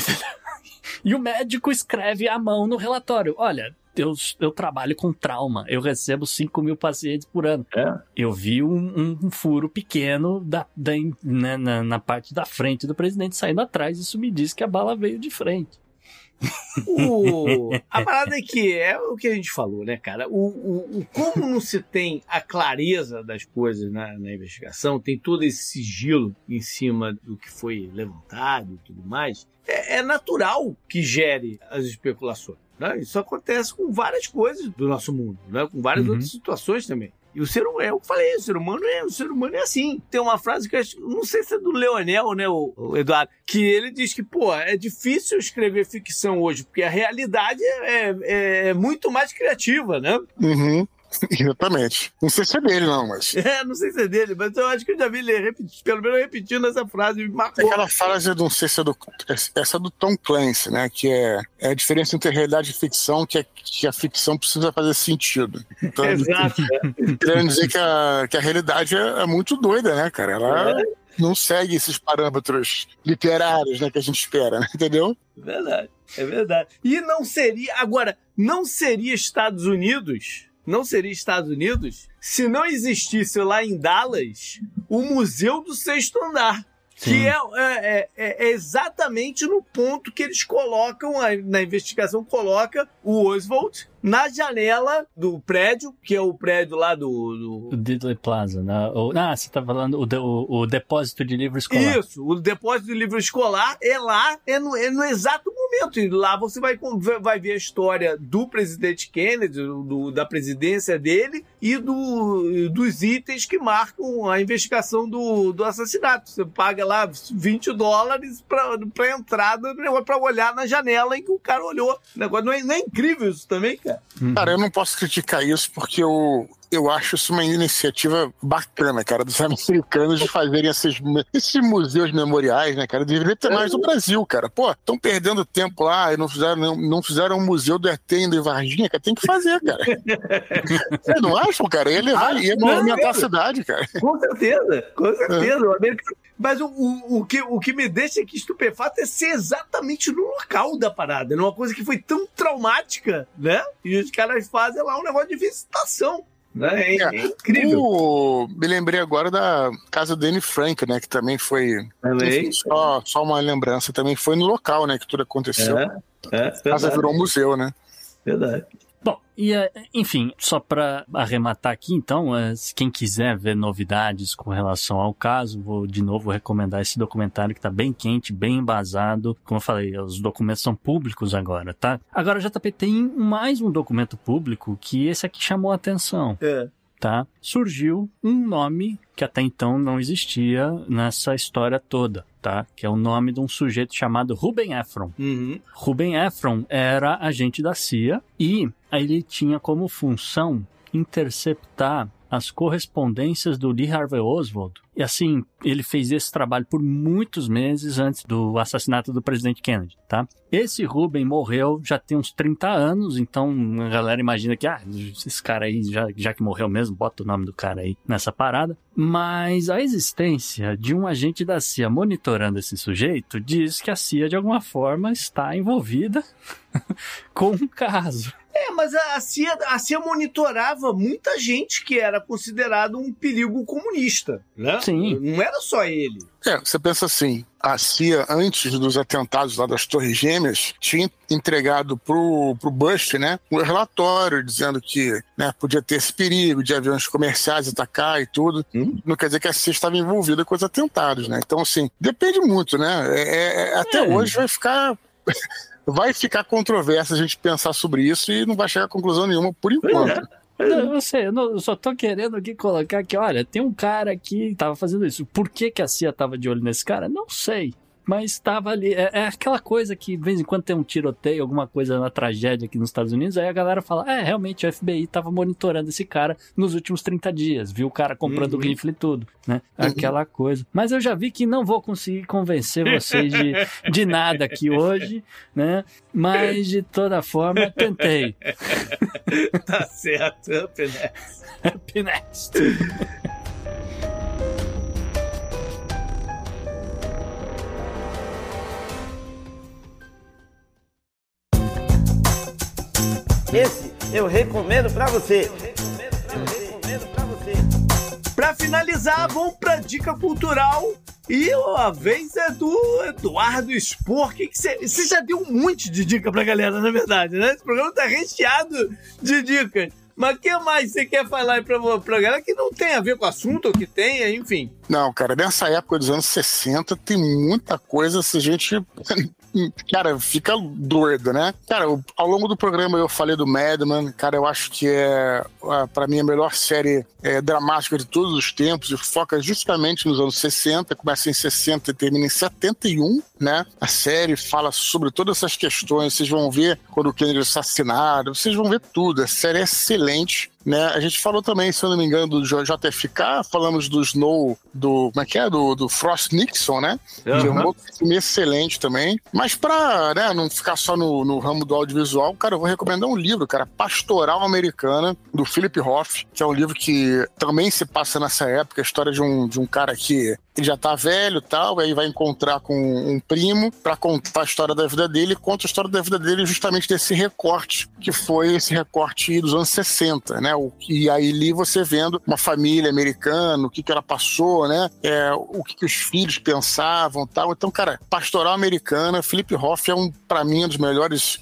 E o médico escreve à mão no relatório: olha. Eu, eu trabalho com trauma, eu recebo 5 mil pacientes por ano. Eu vi um, um- um furo pequeno da, da- né, na, na parte da frente do presidente saindo atrás. Isso me diz que a bala veio de frente. O- a parada é que é o que a gente falou, né, cara? O, o- o- como não se tem a clareza das coisas na, na investigação, tem todo esse sigilo em cima do que foi levantado e tudo mais, é, é natural que gere as especulações. né? Isso acontece com várias coisas do nosso mundo, né? com várias Uhum. outras situações também. E o ser humano, eu falei, o ser humano é, o ser humano é assim. Tem uma frase que eu acho, não sei se é do Leonel, né, o, o Eduardo, que ele diz que, pô, é difícil escrever ficção hoje, porque a realidade é, é- é muito mais criativa, né? Uhum. [LAUGHS] Exatamente. Não sei se é dele, não, mas. [LAUGHS] É, não sei se é dele, mas eu acho que eu já vi ele repetir, pelo menos repetindo essa frase, marcou. aquela frase, eu não sei se é do. Essa é do Tom Clancy, né? Que é, é a diferença entre realidade e ficção, que, é, que a ficção precisa fazer sentido. Então, [LAUGHS] Exato. querendo dizer que a, que a realidade é, é muito doida, né, cara? Ela não segue esses parâmetros literários, né, que a gente espera, né? entendeu? Verdade, é verdade. E não seria, agora, não seria Estados Unidos não seria Estados Unidos se não existisse lá em Dallas o Museu do Sexto Andar. Que é, é, é, é exatamente no ponto que eles colocam, na investigação, coloca o Oswald na janela do prédio, que é o prédio lá do- do, O Diddley Plaza, né? O- ah, você tá falando o, o, o depósito de livro escolar. Isso, o depósito de livro escolar é lá, é no, é no exato momento. E lá você vai, vai ver a história do presidente Kennedy, do- da presidência dele e do, dos itens que marcam a investigação do, do assassinato. Você paga lá 20 dólares pra, pra entrada, pra olhar na janela em que o cara olhou. Negócio, não, é, não é incrível isso também, cara? Cara, eu não posso criticar isso porque eu, eu acho isso uma iniciativa bacana, cara, dos [LAUGHS] americanos de fazerem esses, esses museus memoriais, né, cara? Deveria ter mais no Brasil, cara. Pô, estão perdendo tempo lá e não fizeram, não, não fizeram um museu do ET em Varginha, cara. Tem que fazer, cara. [LAUGHS] Vocês não acham, cara? Ia levar, ia não, movimentar a cidade, cara. Com certeza, com certeza. O americano- Mas o, o, o que, o que me deixa aqui estupefato é ser exatamente no local da parada. Numa coisa que foi tão traumática, né? E os caras fazem lá um negócio de visitação. Né? É, é incrível. O- me lembrei agora da casa do Anne Frank, né? Que também foi. Também. enfim, só, só uma lembrança. Também foi no local, né? Que tudo aconteceu. É, é, A casa verdade, virou um museu, né? verdade. Bom, e eh, enfim, só para arrematar aqui, então, eh, quem quiser ver novidades com relação ao caso, vou de novo recomendar esse documentário que tá bem quente, bem embasado. Como eu falei, os documentos são públicos agora, tá? Agora, JP, tem mais um documento público que esse aqui chamou a atenção. É. tá? Surgiu um nome que até então não existia nessa história toda, tá? Que é o nome de um sujeito chamado Ruben Efron. Uhum. Ruben Efron era agente da CIA e ele tinha como função interceptar as correspondências do Lee Harvey Oswald. E assim, ele fez esse trabalho por muitos meses antes do assassinato do presidente Kennedy, tá? Esse Ruben morreu já tem uns 30 anos, então a galera imagina que, ah, esse cara aí, já, já que morreu mesmo, bota o nome do cara aí nessa parada. Mas a existência de um agente da CIA monitorando esse sujeito diz que a CIA, de alguma forma, está envolvida [LAUGHS] com um caso. É, mas a CIA, a CIA monitorava muita gente que era considerado um perigo comunista, né? Sim. Não era só ele. É, você pensa assim, a CIA, antes dos atentados lá das Torres Gêmeas, tinha entregado pro, pro Bush, né, um relatório dizendo que né, podia ter esse perigo de aviões comerciais atacar e tudo. Não quer dizer que a CIA estava envolvida com os atentados, né? Então, assim, depende muito, né? É, é, até É. hoje vai ficar... Vai ficar controverso a gente pensar sobre isso e não vai chegar a conclusão nenhuma por enquanto. Eu, eu sei, eu, não- eu só tô querendo aqui colocar que, olha, tem um cara aqui que tava fazendo isso. Por que, que a CIA tava de olho nesse cara? Não sei. Mas tava ali. É, é aquela coisa que de vez em quando tem um tiroteio, alguma coisa na tragédia aqui nos Estados Unidos, aí a galera fala: é, realmente o FBI tava monitorando esse cara nos últimos 30 dias, viu o cara comprando Uhum. rifle e tudo, né? Aquela coisa. Mas eu já vi que não vou conseguir convencer vocês de, de nada aqui hoje, né? Mas de toda forma, tentei. [LAUGHS] Tá certo, Up Next. Up next. Esse eu recomendo pra você. Eu recomendo pra você. Pra finalizar, vamos pra dica cultural. E a vez é do Eduardo Spor. Que que você você já deu um monte de dica pra galera, na verdade, né? Esse programa tá recheado de dicas. Mas o que mais você quer falar aí pra, pra galera que não tem a ver com o assunto, ou que tenha, enfim? Não, cara, nessa época dos anos 60 tem muita coisa se a gente. Cara, fica doido, né? Cara, ao longo do programa eu falei do Madman, cara, eu acho que é, pra mim, a melhor série é, dramática de todos os tempos e foca justamente nos anos 60, começa em 60 e termina em 71, né? A série fala sobre todas essas questões, vocês vão ver quando o Kennedy é assassinado, vocês vão ver tudo, a série é excelente. Né? A gente falou também, se eu não me engano, do JFK, falamos do Snow, do. Como é que é? Do, do Frost Nixon, né? Que é um outro filme excelente também. Mas pra né, não ficar só no, no ramo do audiovisual, cara, eu vou recomendar um livro, cara, Pastoral Americana, do Philip Hoff, que é um livro que também se passa nessa época, a história de um, de um cara que ele já tá velho e tal, aí vai encontrar com um primo pra contar a história da vida dele, e conta a história da vida dele justamente desse recorte, que foi esse recorte dos anos 60, né? Né? O, e aí ali você vendo uma família americana, o que, que ela passou, né? É, o que, que os filhos pensavam tal. Então, cara, Pastoral Americana, Philip Hoff é um, para mim, um dos melhores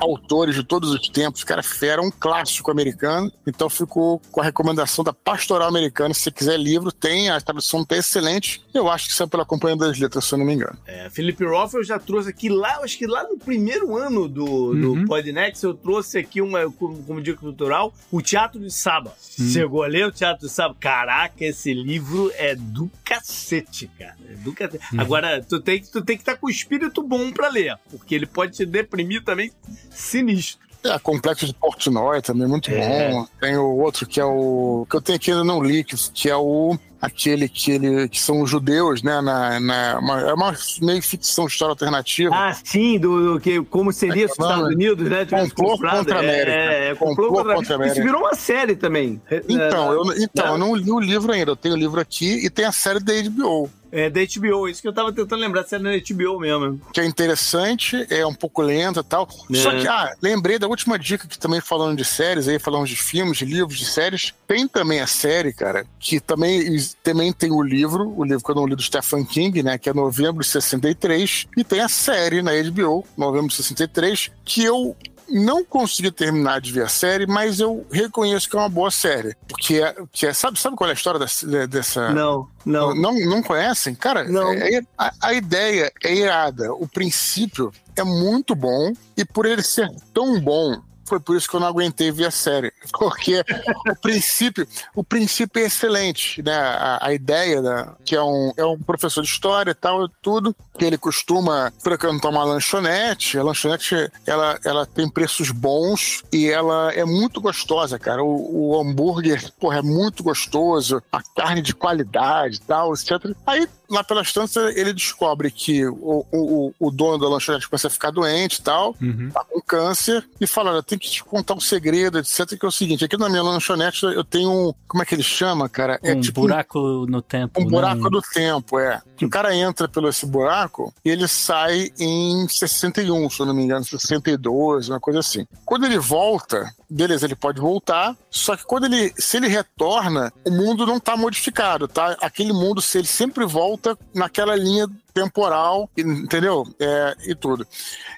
autores de todos os tempos. Cara, fera, um clássico americano. Então ficou com a recomendação da Pastoral Americana. Se você quiser livro, tem, a tradução tá excelente. Eu acho que isso é pela Companhia das Letras, se eu não me engano. É, Felipe Roth eu já trouxe aqui lá, acho que lá no primeiro ano do, do Podnext, eu trouxe aqui uma, como, como dica cultural, o Teatro de Saba. Chegou a ler o Teatro de Saba? Caraca, esse livro é do cacete, cara. É do cacete. Agora, tu tem, tu tem que estar com o espírito bom pra ler, porque ele pode te deprimir também sinistro. É, Complexo de Portnoy também, muito É. bom. Tem o outro que é o. que eu tenho aqui ainda não li, que, que é o. aquele que, ele, que são os judeus, né? Na, na, uma- é uma meio ficção, história alternativa. Ah, sim, do, do que, como seria se os É, Estados mano, Unidos, né? tivesse Complô contra a América. É, é, complô, Complô contra, contra a América. Isso virou uma série também. Então, É, eu, então eu não li o livro ainda. Eu tenho o livro aqui e tem a série da HBO. É da HBO, isso que eu tava tentando lembrar se era na HBO mesmo. que é interessante, é um pouco lenta e tal. É. Só que, ah, lembrei da última dica que também falando de séries, aí falamos de filmes, de livros, de séries. Tem também a série, cara, que também, também tem o livro, o livro que eu não li do Stephen King, né, que é Novembro de 63, e tem a série na HBO, Novembro de 63, que eu não consegui terminar de ver a série, mas eu reconheço que é uma boa série. Porque é, que é- sabe, sabe qual é a história dessa, dessa, Não, não. não, não conhecem? Cara, Não. é- é- a, a ideia é irada. O princípio é muito bom. E por ele ser tão bom, foi por isso que eu não aguentei ver a série. [LAUGHS] Porque o princípio, o princípio é excelente, né? A, a ideia da, que é um, é um professor de história e tal, tudo, que ele costuma frequentar uma lanchonete. A lanchonete, ela, ela tem preços bons e ela é muito gostosa, cara. O, o hambúrguer, porra, é muito gostoso, a carne de qualidade tal, etc. Aí, lá pelas tantas, ele descobre que o, o, o dono da lanchonete começa a ficar doente e tal, tá com câncer, e fala: Olha, tem que te contar um segredo, etc. Que é o seguinte: aqui na minha lanchonete eu tenho um. Como é que ele chama, cara? É um tipo buraco no tempo. um né? buraco do tempo, é. Que o cara entra pelo esse buraco e ele sai em 61, se eu não me engano, 62, uma coisa assim. Quando ele volta, beleza, ele pode voltar, só que quando ele, se ele retorna, o mundo não tá modificado, tá? Aquele mundo, se ele sempre volta naquela linha temporal, entendeu? É, e tudo.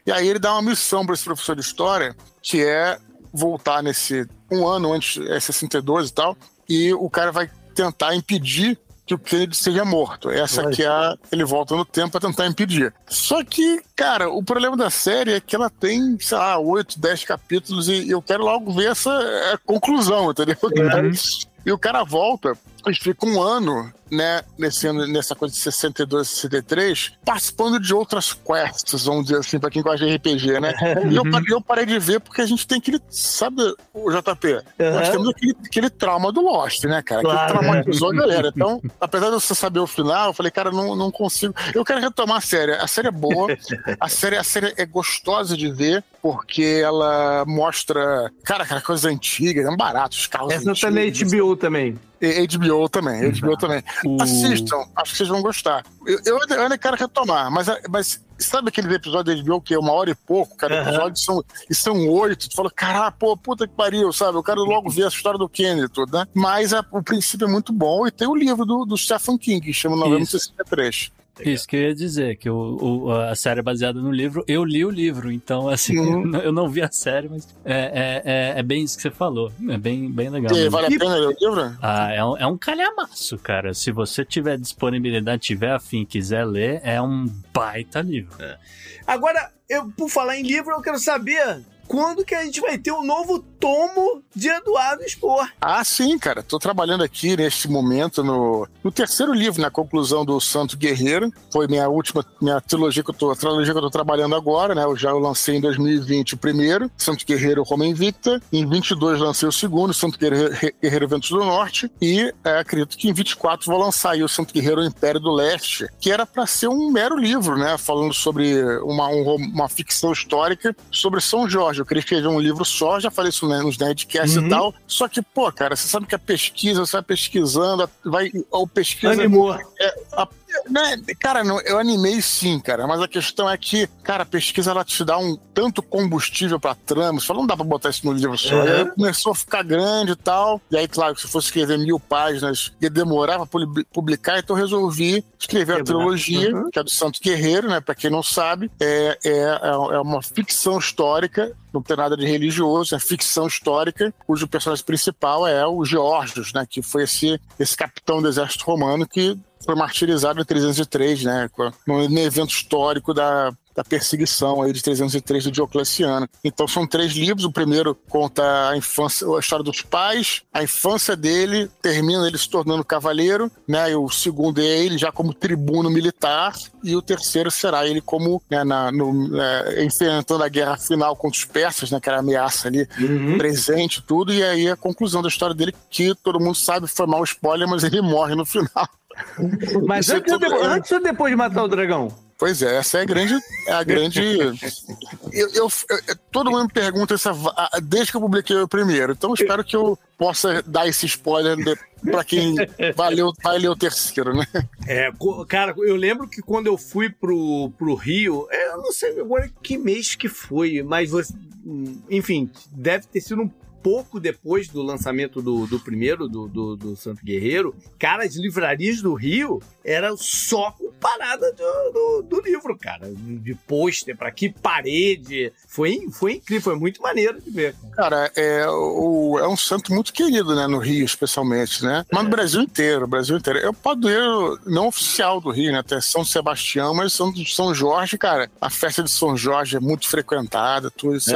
E aí ele dá uma missão para esse professor de história, que é voltar nesse um ano antes, é 62 e tal, e o cara vai tentar impedir que o Kennedy seja morto. Essa que é a. Ele volta no tempo pra tentar impedir. Só que, cara, o problema da série é que ela tem, sei lá, 8, 10 capítulos e eu quero logo ver essa é, conclusão, entendeu? [LAUGHS] E o cara volta e fica um ano, né, nesse ano, nessa coisa de 62, 63, participando de outras quests, vamos dizer assim, pra quem gosta de RPG, né? [LAUGHS] E eu, parei- eu parei de ver porque a gente tem aquele, sabe, o JP? Nós temos aquele, aquele trauma do Lost, né, cara? Claro. Que traumatizou a galera. Então, [LAUGHS] apesar de você saber o final, eu falei, cara, não, não consigo. Eu quero retomar a série. A série é boa, a série, a série é gostosa de ver, porque ela mostra, cara, aquela coisa antiga, é um barato, os carros Essa tá na antigos. HBO também. HBO também, HBO também. Assistam, acho que vocês vão gostar. Eu, eu, eu ainda quero retomar, mas, é, mas sabe aquele episódio de HBO que é uma hora e pouco, cara? Uhum. Episódios são, e são oito. Tu falou caraca, pô, puta que pariu, sabe? Eu quero logo ver a história do Kennedy tudo, né? Mas a, o princípio é muito bom e tem o livro do, do Stephen King, que chama 963. Isso que eu ia dizer, que o, o, a série é baseada no livro. Eu li o livro, então, [LAUGHS] assim, uhum. eu, não vi a série, mas é, é, é, é, bem isso que você falou. É bem, bem legal. E, vale a pena ler o livro? Ah, é um, é um calhamaço, cara. Se você tiver disponibilidade, tiver afim quiser ler, é um baita livro. É. Agora, eu, por falar em livro, eu quero saber quando que a gente vai ter um novo tomo de Eduardo Spor. Ah, sim, cara. Tô trabalhando aqui neste momento no, no terceiro livro, na conclusão do Santo Guerreiro. Foi minha última, minha trilogia que eu tô, trilogia que eu tô trabalhando agora, né? Eu já lancei em 2020 o primeiro, Santo Guerreiro Roma Invicta. Em 22 lancei o segundo, Santo Guerreiro, Guerreiro Ventos do Norte. E é, acredito que em 24 vou lançar aí o Santo Guerreiro Império do Leste, que era para ser um mero livro, né? Falando sobre uma, um uma ficção histórica sobre São Jorge. Eu queria escrever um livro só, já falei isso né, nos Nerdcasts Uhum. e tal. Só que, pô, cara, você sabe que a pesquisa, você vai pesquisando, vai, a pesquisa Animou. é, a, Né, cara, não, eu animei sim, cara, mas a questão é que, cara, a pesquisa ela te dá um tanto combustível pra trama, você fala, não dá pra botar isso no livro só. Uhum. Aí começou a ficar grande e tal, e aí, claro, se fosse escrever mil páginas, ia demorar pra publi- publicar, então eu resolvi escrever a trilogia, Uhum. que é do Santo Guerreiro, né, pra quem não sabe, é, é, é uma ficção histórica, não tem nada de religioso, é ficção histórica, cujo personagem principal é o Georgios, né, que foi esse, esse capitão do exército romano que foi martirizado em 303, né, num evento histórico da, da perseguição aí de 303 do Diocleciano. Então são três livros, o primeiro conta a infância, a história dos pais, a infância dele, termina ele se tornando cavaleiro, né, e o segundo é ele já como tribuno militar, e o terceiro será ele como, né, na, no, é, enfrentando a guerra final contra os persas, né, que era a ameaça ali Uhum. presente e tudo, e aí a conclusão da história dele, que todo mundo sabe, foi mal spoiler, mas ele morre no final. [LAUGHS] Mas é antes, ou tudo- depois, antes ou depois de matar o dragão? Pois é, essa é a grande. É a [LAUGHS] grande. Eu, eu- eu- todo mundo me pergunta essa, desde que eu publiquei o primeiro. Então eu espero que eu possa dar esse spoiler de, pra quem vai ler, o- vai ler o terceiro, né? É, cara, eu lembro que quando eu fui pro, pro Rio, é, eu não sei agora que mês que foi, mas você, enfim, deve ter sido um pouco depois do lançamento do, do primeiro, do, do, do Santo Guerreiro. Cara, as livrarias do Rio eram só com parada do, do, livro, cara. De pôster pra que parede. Foi, foi incrível, foi muito maneiro de ver. Cara, é, o, é um santo muito querido, né? No Rio, especialmente, né? Mas no Brasil inteiro, o Brasil inteiro. É o padroeiro não oficial do Rio, né? Até São Sebastião, mas São, São Jorge, cara, a festa de São Jorge é muito frequentada, tudo, etc.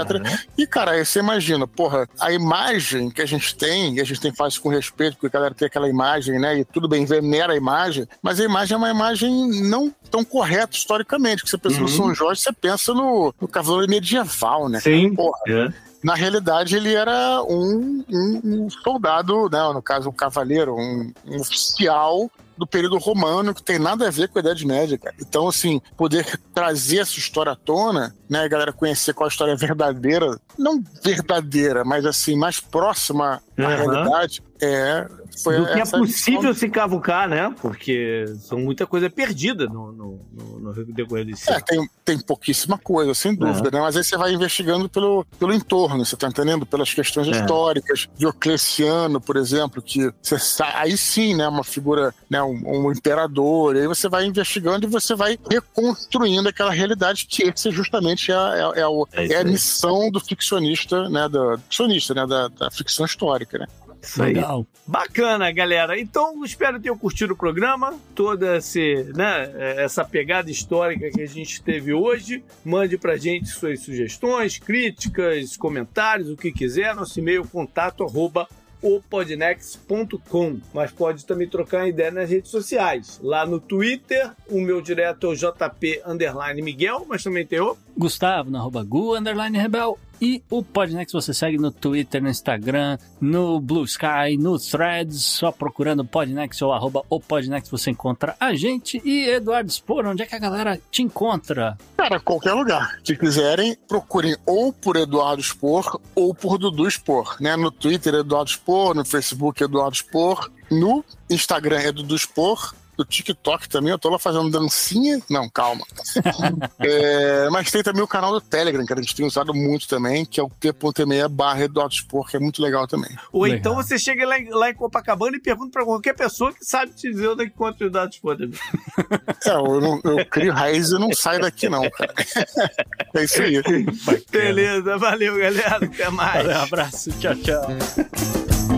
E, cara, aí você imagina, porra, a imagem que a gente tem, e a gente tem que fazer isso com respeito, porque a galera tem aquela imagem, né? E tudo bem, venera a imagem, mas a imagem é uma imagem não tão correta historicamente. Que você pensa no São Jorge, você pensa no, no cavaleiro medieval, né? Sim. Porra, É. na realidade, ele era um, um- um soldado, né, no caso, um cavaleiro, um, um oficial do período romano, que tem nada a ver com a Idade Média, cara. Então, assim, poder trazer essa história à tona, né, a galera conhecer qual a história verdadeira, não verdadeira, mas assim, mais próxima à realidade, é. Foi Do que é possível se cavucar, né? Porque são muita coisa perdida no, no, no, no decorrer desse É, tem, tem pouquíssima coisa, sem dúvida, né? Mas aí você vai investigando pelo, pelo entorno, você tá entendendo? Pelas questões É. históricas. Diocleciano, por exemplo, que aí sim, né? Uma figura, né? Um, um imperador. E aí você vai investigando e você vai reconstruindo aquela realidade que esse justamente é, a- é, é o- É é a missão do ficcionista, né? Da, ficcionista, né? Da, da ficção histórica, né? Isso aí. Legal. Bacana, galera. Então, espero que tenham curtido o programa, toda esse, né, essa pegada histórica que a gente teve hoje. Mande pra gente suas sugestões, críticas, comentários, o que quiser. Nosso e-mail contato arroba opodnex.com, mas pode também trocar ideia nas redes sociais. Lá no Twitter, o meu direto é o JP underline Miguel, mas também tem o Gustavo, na arroba Gu, underline Rebel. E o Podnext você segue no Twitter, no Instagram, no Blue Sky, no Threads, só procurando Podnext ou arroba o Podnext você encontra a gente. E Eduardo Spor, onde é que a galera te encontra? Cara, qualquer lugar. Se quiserem, procurem ou por Eduardo Spor ou por Dudu Spor, né? No Twitter, Eduardo Spor, no Facebook, Eduardo Spor, no Instagram é Dudu Spor, no TikTok também, eu tô lá fazendo dancinha. Não, calma. [LAUGHS] É, mas tem também o canal do Telegram, que a gente tem usado muito também, que é o t.me barra Eduardo Spor, que é muito legal também. Ou Legal. então você chega lá, em- lá em Copacabana e pergunta pra qualquer pessoa que sabe te dizer onde é que encontra os dados podem. É, eu, não- eu crio raiz e não saio daqui não, cara. É isso aí. Beleza, valeu, galera. Até mais. Um abraço, tchau, tchau.